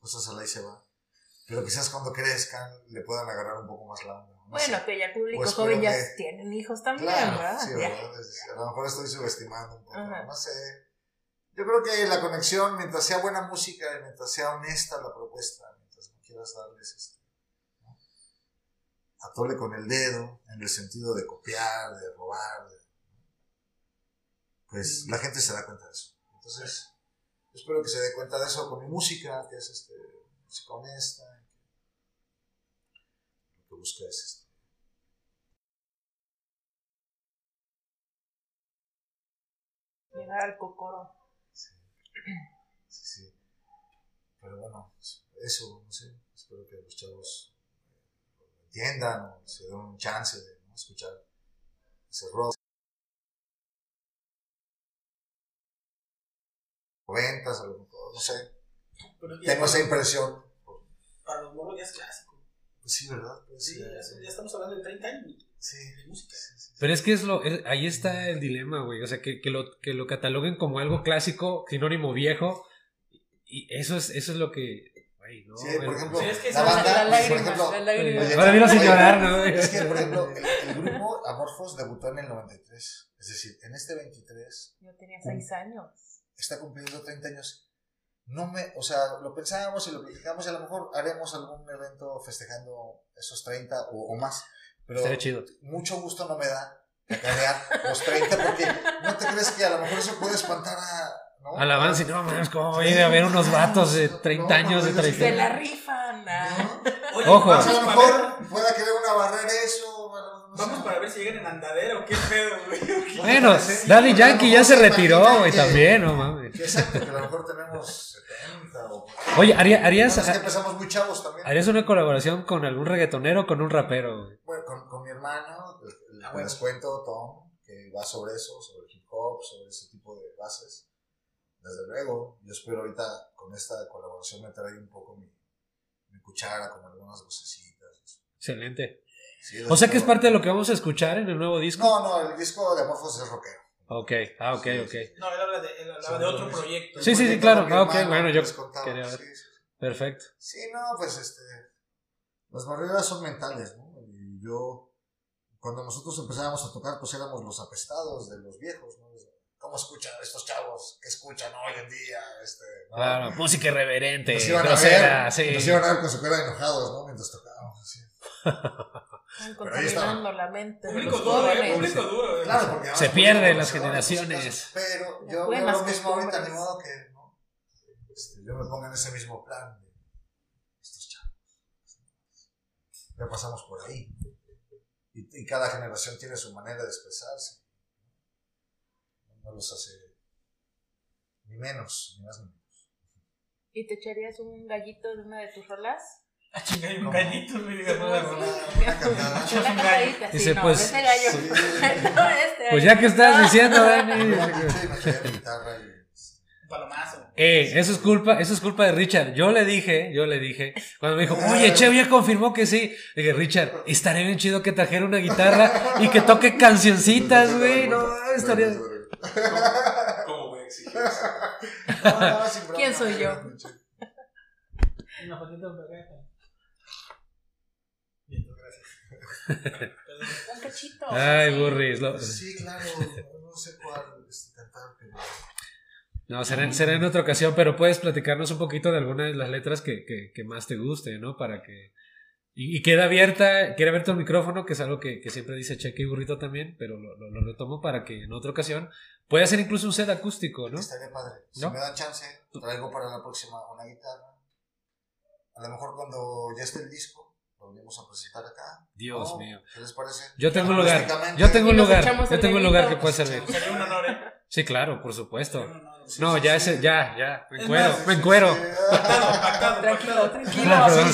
S2: cosas a la y se va. Pero quizás cuando crezcan le puedan agarrar un poco más la onda. no
S3: bueno,
S2: sé.
S3: que ya el público
S2: Pues,
S3: joven ya
S2: que-
S3: tienen hijos también,
S2: Claro,
S3: ¿verdad?
S2: sí. ¿verdad? A lo mejor estoy subestimando un poco,
S3: Ajá.
S2: no sé. Yo creo que la conexión, mientras sea buena música y mientras sea honesta la propuesta, mientras no quieras darles este, ¿no? atole con el dedo, en el sentido de copiar, de robar, de- pues la gente se da cuenta de eso. Entonces, espero que se dé cuenta de eso con mi música, que es este, música honesta, lo que busca es este,
S3: Llegar al cocoro.
S2: Sí, sí, sí. Pero bueno, eso, no sé. Espero que los chavos eh, lo entiendan o se den un chance de ¿no? escuchar ese rock. Noventas, a lo mejor, no sé.
S4: pero
S2: Tengo esa impresión.
S4: Para los morros ya es clásico.
S2: Pues sí, ¿verdad? Pues
S4: Sí,
S2: sí,
S4: ya, ya estamos hablando de 30 años
S2: Sí,
S4: de música.
S2: sí, sí.
S1: Pero es que es lo, es- ahí está el dilema, güey. O sea, que, que, lo, que lo cataloguen como algo clásico, sinónimo viejo. Y eso es, eso es lo que. güey, no,
S2: Sí, por ejemplo,
S4: Sí, es que
S2: la banda,
S3: la
S2: por
S3: lágrima,
S2: ejemplo,
S1: Ahora vino sin llorar, ¿no?
S2: Es que, por ejemplo, el, el grupo Amorphos debutó en el 93. Es decir, en este 23
S3: Yo tenía seis años.
S2: Está cumpliendo 30 años. No me, o sea, lo pensábamos y lo platicamos y a lo mejor haremos algún evento festejando esos 30 o, o más. Pero
S1: chido.
S2: mucho gusto no me da cacarear los 30 porque no te crees que a lo mejor eso puede espantar a... ¿no?
S1: Al avance, no mames, ¿cómo voy a ir a ver unos vatos de 30 años de
S2: no,
S3: Se
S1: trayectoria?
S3: la rifan. ah.
S2: ¿No?
S4: Oye,
S1: Ojo.
S2: Pues a lo mejor pueda querer una barrera eso.
S4: Vamos para ver si llegan en andadera o qué pedo, güey.
S1: Bueno,
S2: Sí,
S1: Daddy Yankee ya se retiró, güey, también, no mames.
S2: Exacto, que a lo mejor tenemos 70 o...
S1: Oye, ¿haría- ¿harías,
S2: Bueno, es que empezamos muy chavos también.
S1: ¿harías una colaboración con algún reggaetonero o con un rapero? güey?
S2: Bueno, con, con mi hermano,
S4: Ah, bueno.
S2: les cuento, Tom, que va sobre eso, sobre el hip hop, sobre ese tipo de bases. Desde luego, yo espero ahorita con esta colaboración meter ahí un poco mi, mi cuchara con algunas vocecitas.
S1: Excelente.
S2: Sí,
S1: O sea que es parte de lo que vamos a escuchar en el nuevo disco.
S2: No, no, el disco de Amorphos es rockero.
S1: Ok, ah, ok,
S2: Sí,
S1: ok.
S2: sí.
S4: No, él habla de, él hablaba de otro proyecto.
S1: Sí, sí, sí, claro. Ah, ok, bueno,
S2: que
S1: yo
S2: les contaba,
S1: quería ver.
S2: sí, sí, sí.
S1: Perfecto.
S2: Sí, no, pues este. Las barreras son mentales, ¿no? Y yo, cuando nosotros empezábamos a tocar, pues éramos los apestados de los viejos, ¿no? ¿Cómo escuchan estos chavos? ¿Qué escuchan hoy en día? Este, ¿no?
S1: Claro, música irreverente,
S2: Nos iban, a
S1: grosera,
S2: ver,
S1: sí.
S2: nos iban a ver con su cara enojados, ¿no? Mientras tocábamos, así.
S3: Contaminando la mente
S4: Público duro, eh, público duro. eh.
S2: Claro, porque además
S1: Se pierden las generaciones.
S2: Pero yo, lo mismo ahorita, modo que ¿no? Este, yo me ponga en ese mismo plan de estos chavos. Ya pasamos por ahí. Y, y cada generación tiene su manera de expresarse. No los hace ni menos, ni más ni menos.
S3: ¿Y te echarías un gallito de una de tus rolas?
S4: Ah, chinga, hay un
S2: No.
S4: gallito, me diga, no,
S1: Dice, pues,
S3: este
S1: Pues ya que estás diciendo, Dani.
S4: palomazo.
S1: Eh, eso es culpa, eso es culpa de Richard. Yo le dije, yo le dije, cuando me dijo, oye, Che ya confirmó que sí. Le dije, Richard, estaría bien chido que trajera una guitarra y que toque cancioncitas, güey. No, estaría.
S5: ¿Cómo voy a exigir eso?
S2: No, no, sin broma.
S3: ¿Quién soy yo?
S4: Una patita de cagaja. Bien, pues, gracias. Perdón.
S3: Un cachito.
S1: Ay,
S3: sí.
S1: burris. lo-
S2: Sí, claro, no sé cuál cantar, pero...
S1: No, será, será en otra ocasión, pero puedes platicarnos un poquito de alguna de las letras que, que, que más te guste, ¿no? Para que. Y, y queda abierta, queda abierto el micrófono, que es algo que, que siempre dice Cheque y Burrito también, pero lo, lo, lo retomo para que en otra ocasión pueda ser incluso un set acústico, ¿no?
S2: Estaría padre. Si
S1: ¿No?
S2: me dan chance, traigo para la próxima una guitarra. A lo mejor cuando ya esté el disco, lo venimos a presentar acá.
S1: Dios
S2: ¿No?
S1: mío.
S2: ¿Qué les parece?
S1: Yo tengo un lugar. Yo tengo un lugar. Yo tengo un lugar que puede servir.
S4: Sería un honor, ¿eh?
S1: Sí, claro, por supuesto.
S2: Sí,
S1: No,
S2: sí,
S1: ya
S2: sí.
S1: ese, ya, ya. Me encuero, me encuero.
S4: Pactado, pactado,
S3: Tranquilo, tranquilo.
S1: Ah, perdón,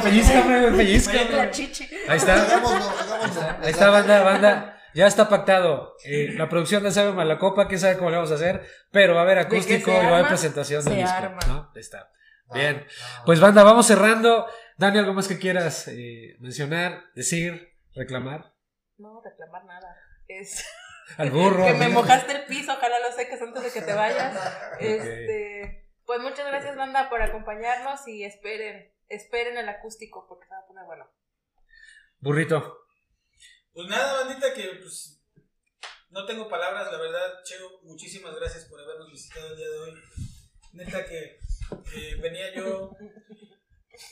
S3: tranquilo.
S1: perdón,
S3: chichi.
S1: Ahí está. Ahí está, banda, banda. Ya está pactado. Eh, la producción de Sabe Malacopa, quién sabe cómo le vamos a hacer, pero va a haber
S3: De
S1: acústico y va a haber presentación del
S3: se
S1: disco. ¿no? Ahí está.
S2: Ah,
S1: Bien.
S2: ah.
S1: Pues banda, vamos cerrando. Dani, ¿algo más que quieras eh, mencionar, decir, reclamar?
S3: No, reclamar nada. Es
S1: Al burro.
S3: que me mojaste el piso, ojalá lo seques antes de que te vayas. Este, pues muchas gracias, banda, por acompañarnos y esperen, esperen el acústico porque se va a poner bueno.
S1: Burrito.
S4: Pues nada, bandita, que pues no tengo palabras, la verdad, Cheo, muchísimas gracias por habernos visitado el día de hoy. Neta que eh, venía yo,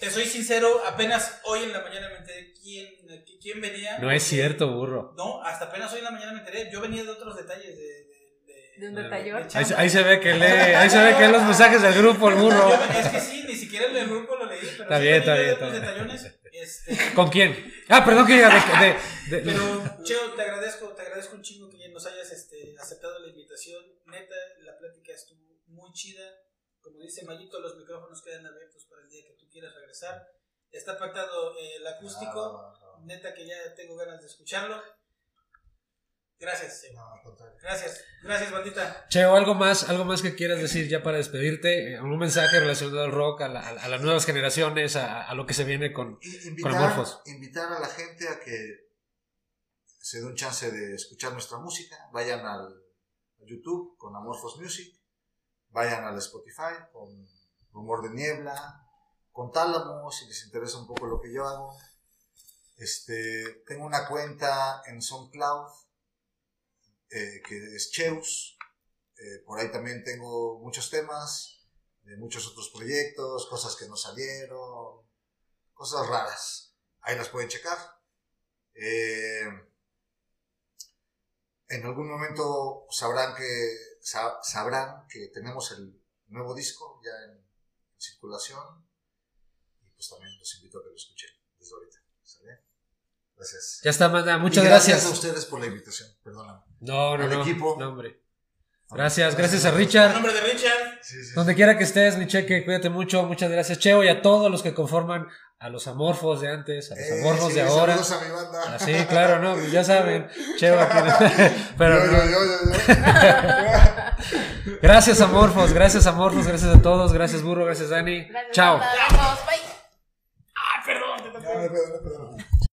S4: te soy sincero, apenas hoy en la mañana me enteré quién, quién venía.
S1: No es cierto, burro.
S4: No, hasta apenas hoy en la mañana me enteré. Yo venía de otros detalles de... de,
S3: un detallón.
S4: de
S1: Ahí, ahí se ve que lee, ahí se ve que lee los mensajes del grupo, el burro.
S4: Yo- es que sí, ni siquiera en el grupo lo leí, pero
S1: Está
S4: sí
S1: bien, está bien, está.
S4: Este,
S1: ¿Con quién? Ah, perdón que diga de, de- de-
S4: Pero, Cheo, te agradezco, te agradezco un chingo que nos hayas este, aceptado la invitación. Neta, la plática estuvo muy chida. Como dice Mayito, los micrófonos quedan abiertos quieras regresar. Está pactado eh, el acústico.
S2: Ah,
S4: Neta que ya tengo ganas de escucharlo. Gracias,
S2: contrario.
S4: Gracias, gracias, bandita.
S1: Cheo, algo más, algo más que quieras decir ya para despedirte, algún mensaje relacionado al rock, a, la- a las nuevas generaciones, a, a lo que se viene con.
S2: Y-
S1: Con
S2: Invitar,
S1: Amorphos.
S2: invitar a la gente a que se dé un chance de escuchar nuestra música. Vayan al YouTube con Amorphos Music. Vayan al Spotify con Rumor de Niebla. Con Tálamo, si les interesa un poco lo que yo hago. Este, tengo una cuenta en SoundCloud eh, que es Cheus. Eh, por ahí también tengo muchos temas de muchos otros proyectos, cosas que no salieron, cosas raras. Ahí las pueden checar. Eh, en algún momento sabrán que sa- sabrán que tenemos el nuevo disco ya en, circulación pues también los invito a que lo escuchen desde ahorita. ¿sale? Gracias.
S1: Ya está, manda, muchas
S2: Y
S1: gracias.
S2: a ustedes por la invitación. Perdóname.
S1: No, no,
S2: Al
S1: no.
S2: equipo.
S1: No, hombre. Gracias, gracias a
S4: En
S1: Richard.
S4: nombre de Richard,
S2: Sí, sí,
S1: Donde quiera que estés, mi cheque, cuídate mucho. Muchas gracias, Cheo, y a todos los que conforman a los amorfos de antes, a los
S2: Eh,
S1: amorfos
S2: sí,
S1: de ahora.
S2: Saludos a mi banda.
S1: Ah, sí, claro, no, ya saben. Cheo aquí. Pero
S2: Yo, yo, yo, yo, yo.
S1: Gracias, amorfos, gracias, amorfos, gracias a todos. Gracias, burro, gracias, Dani.
S3: Gracias,
S1: Chao.
S3: bye.
S4: Ah, perdón, te tocó.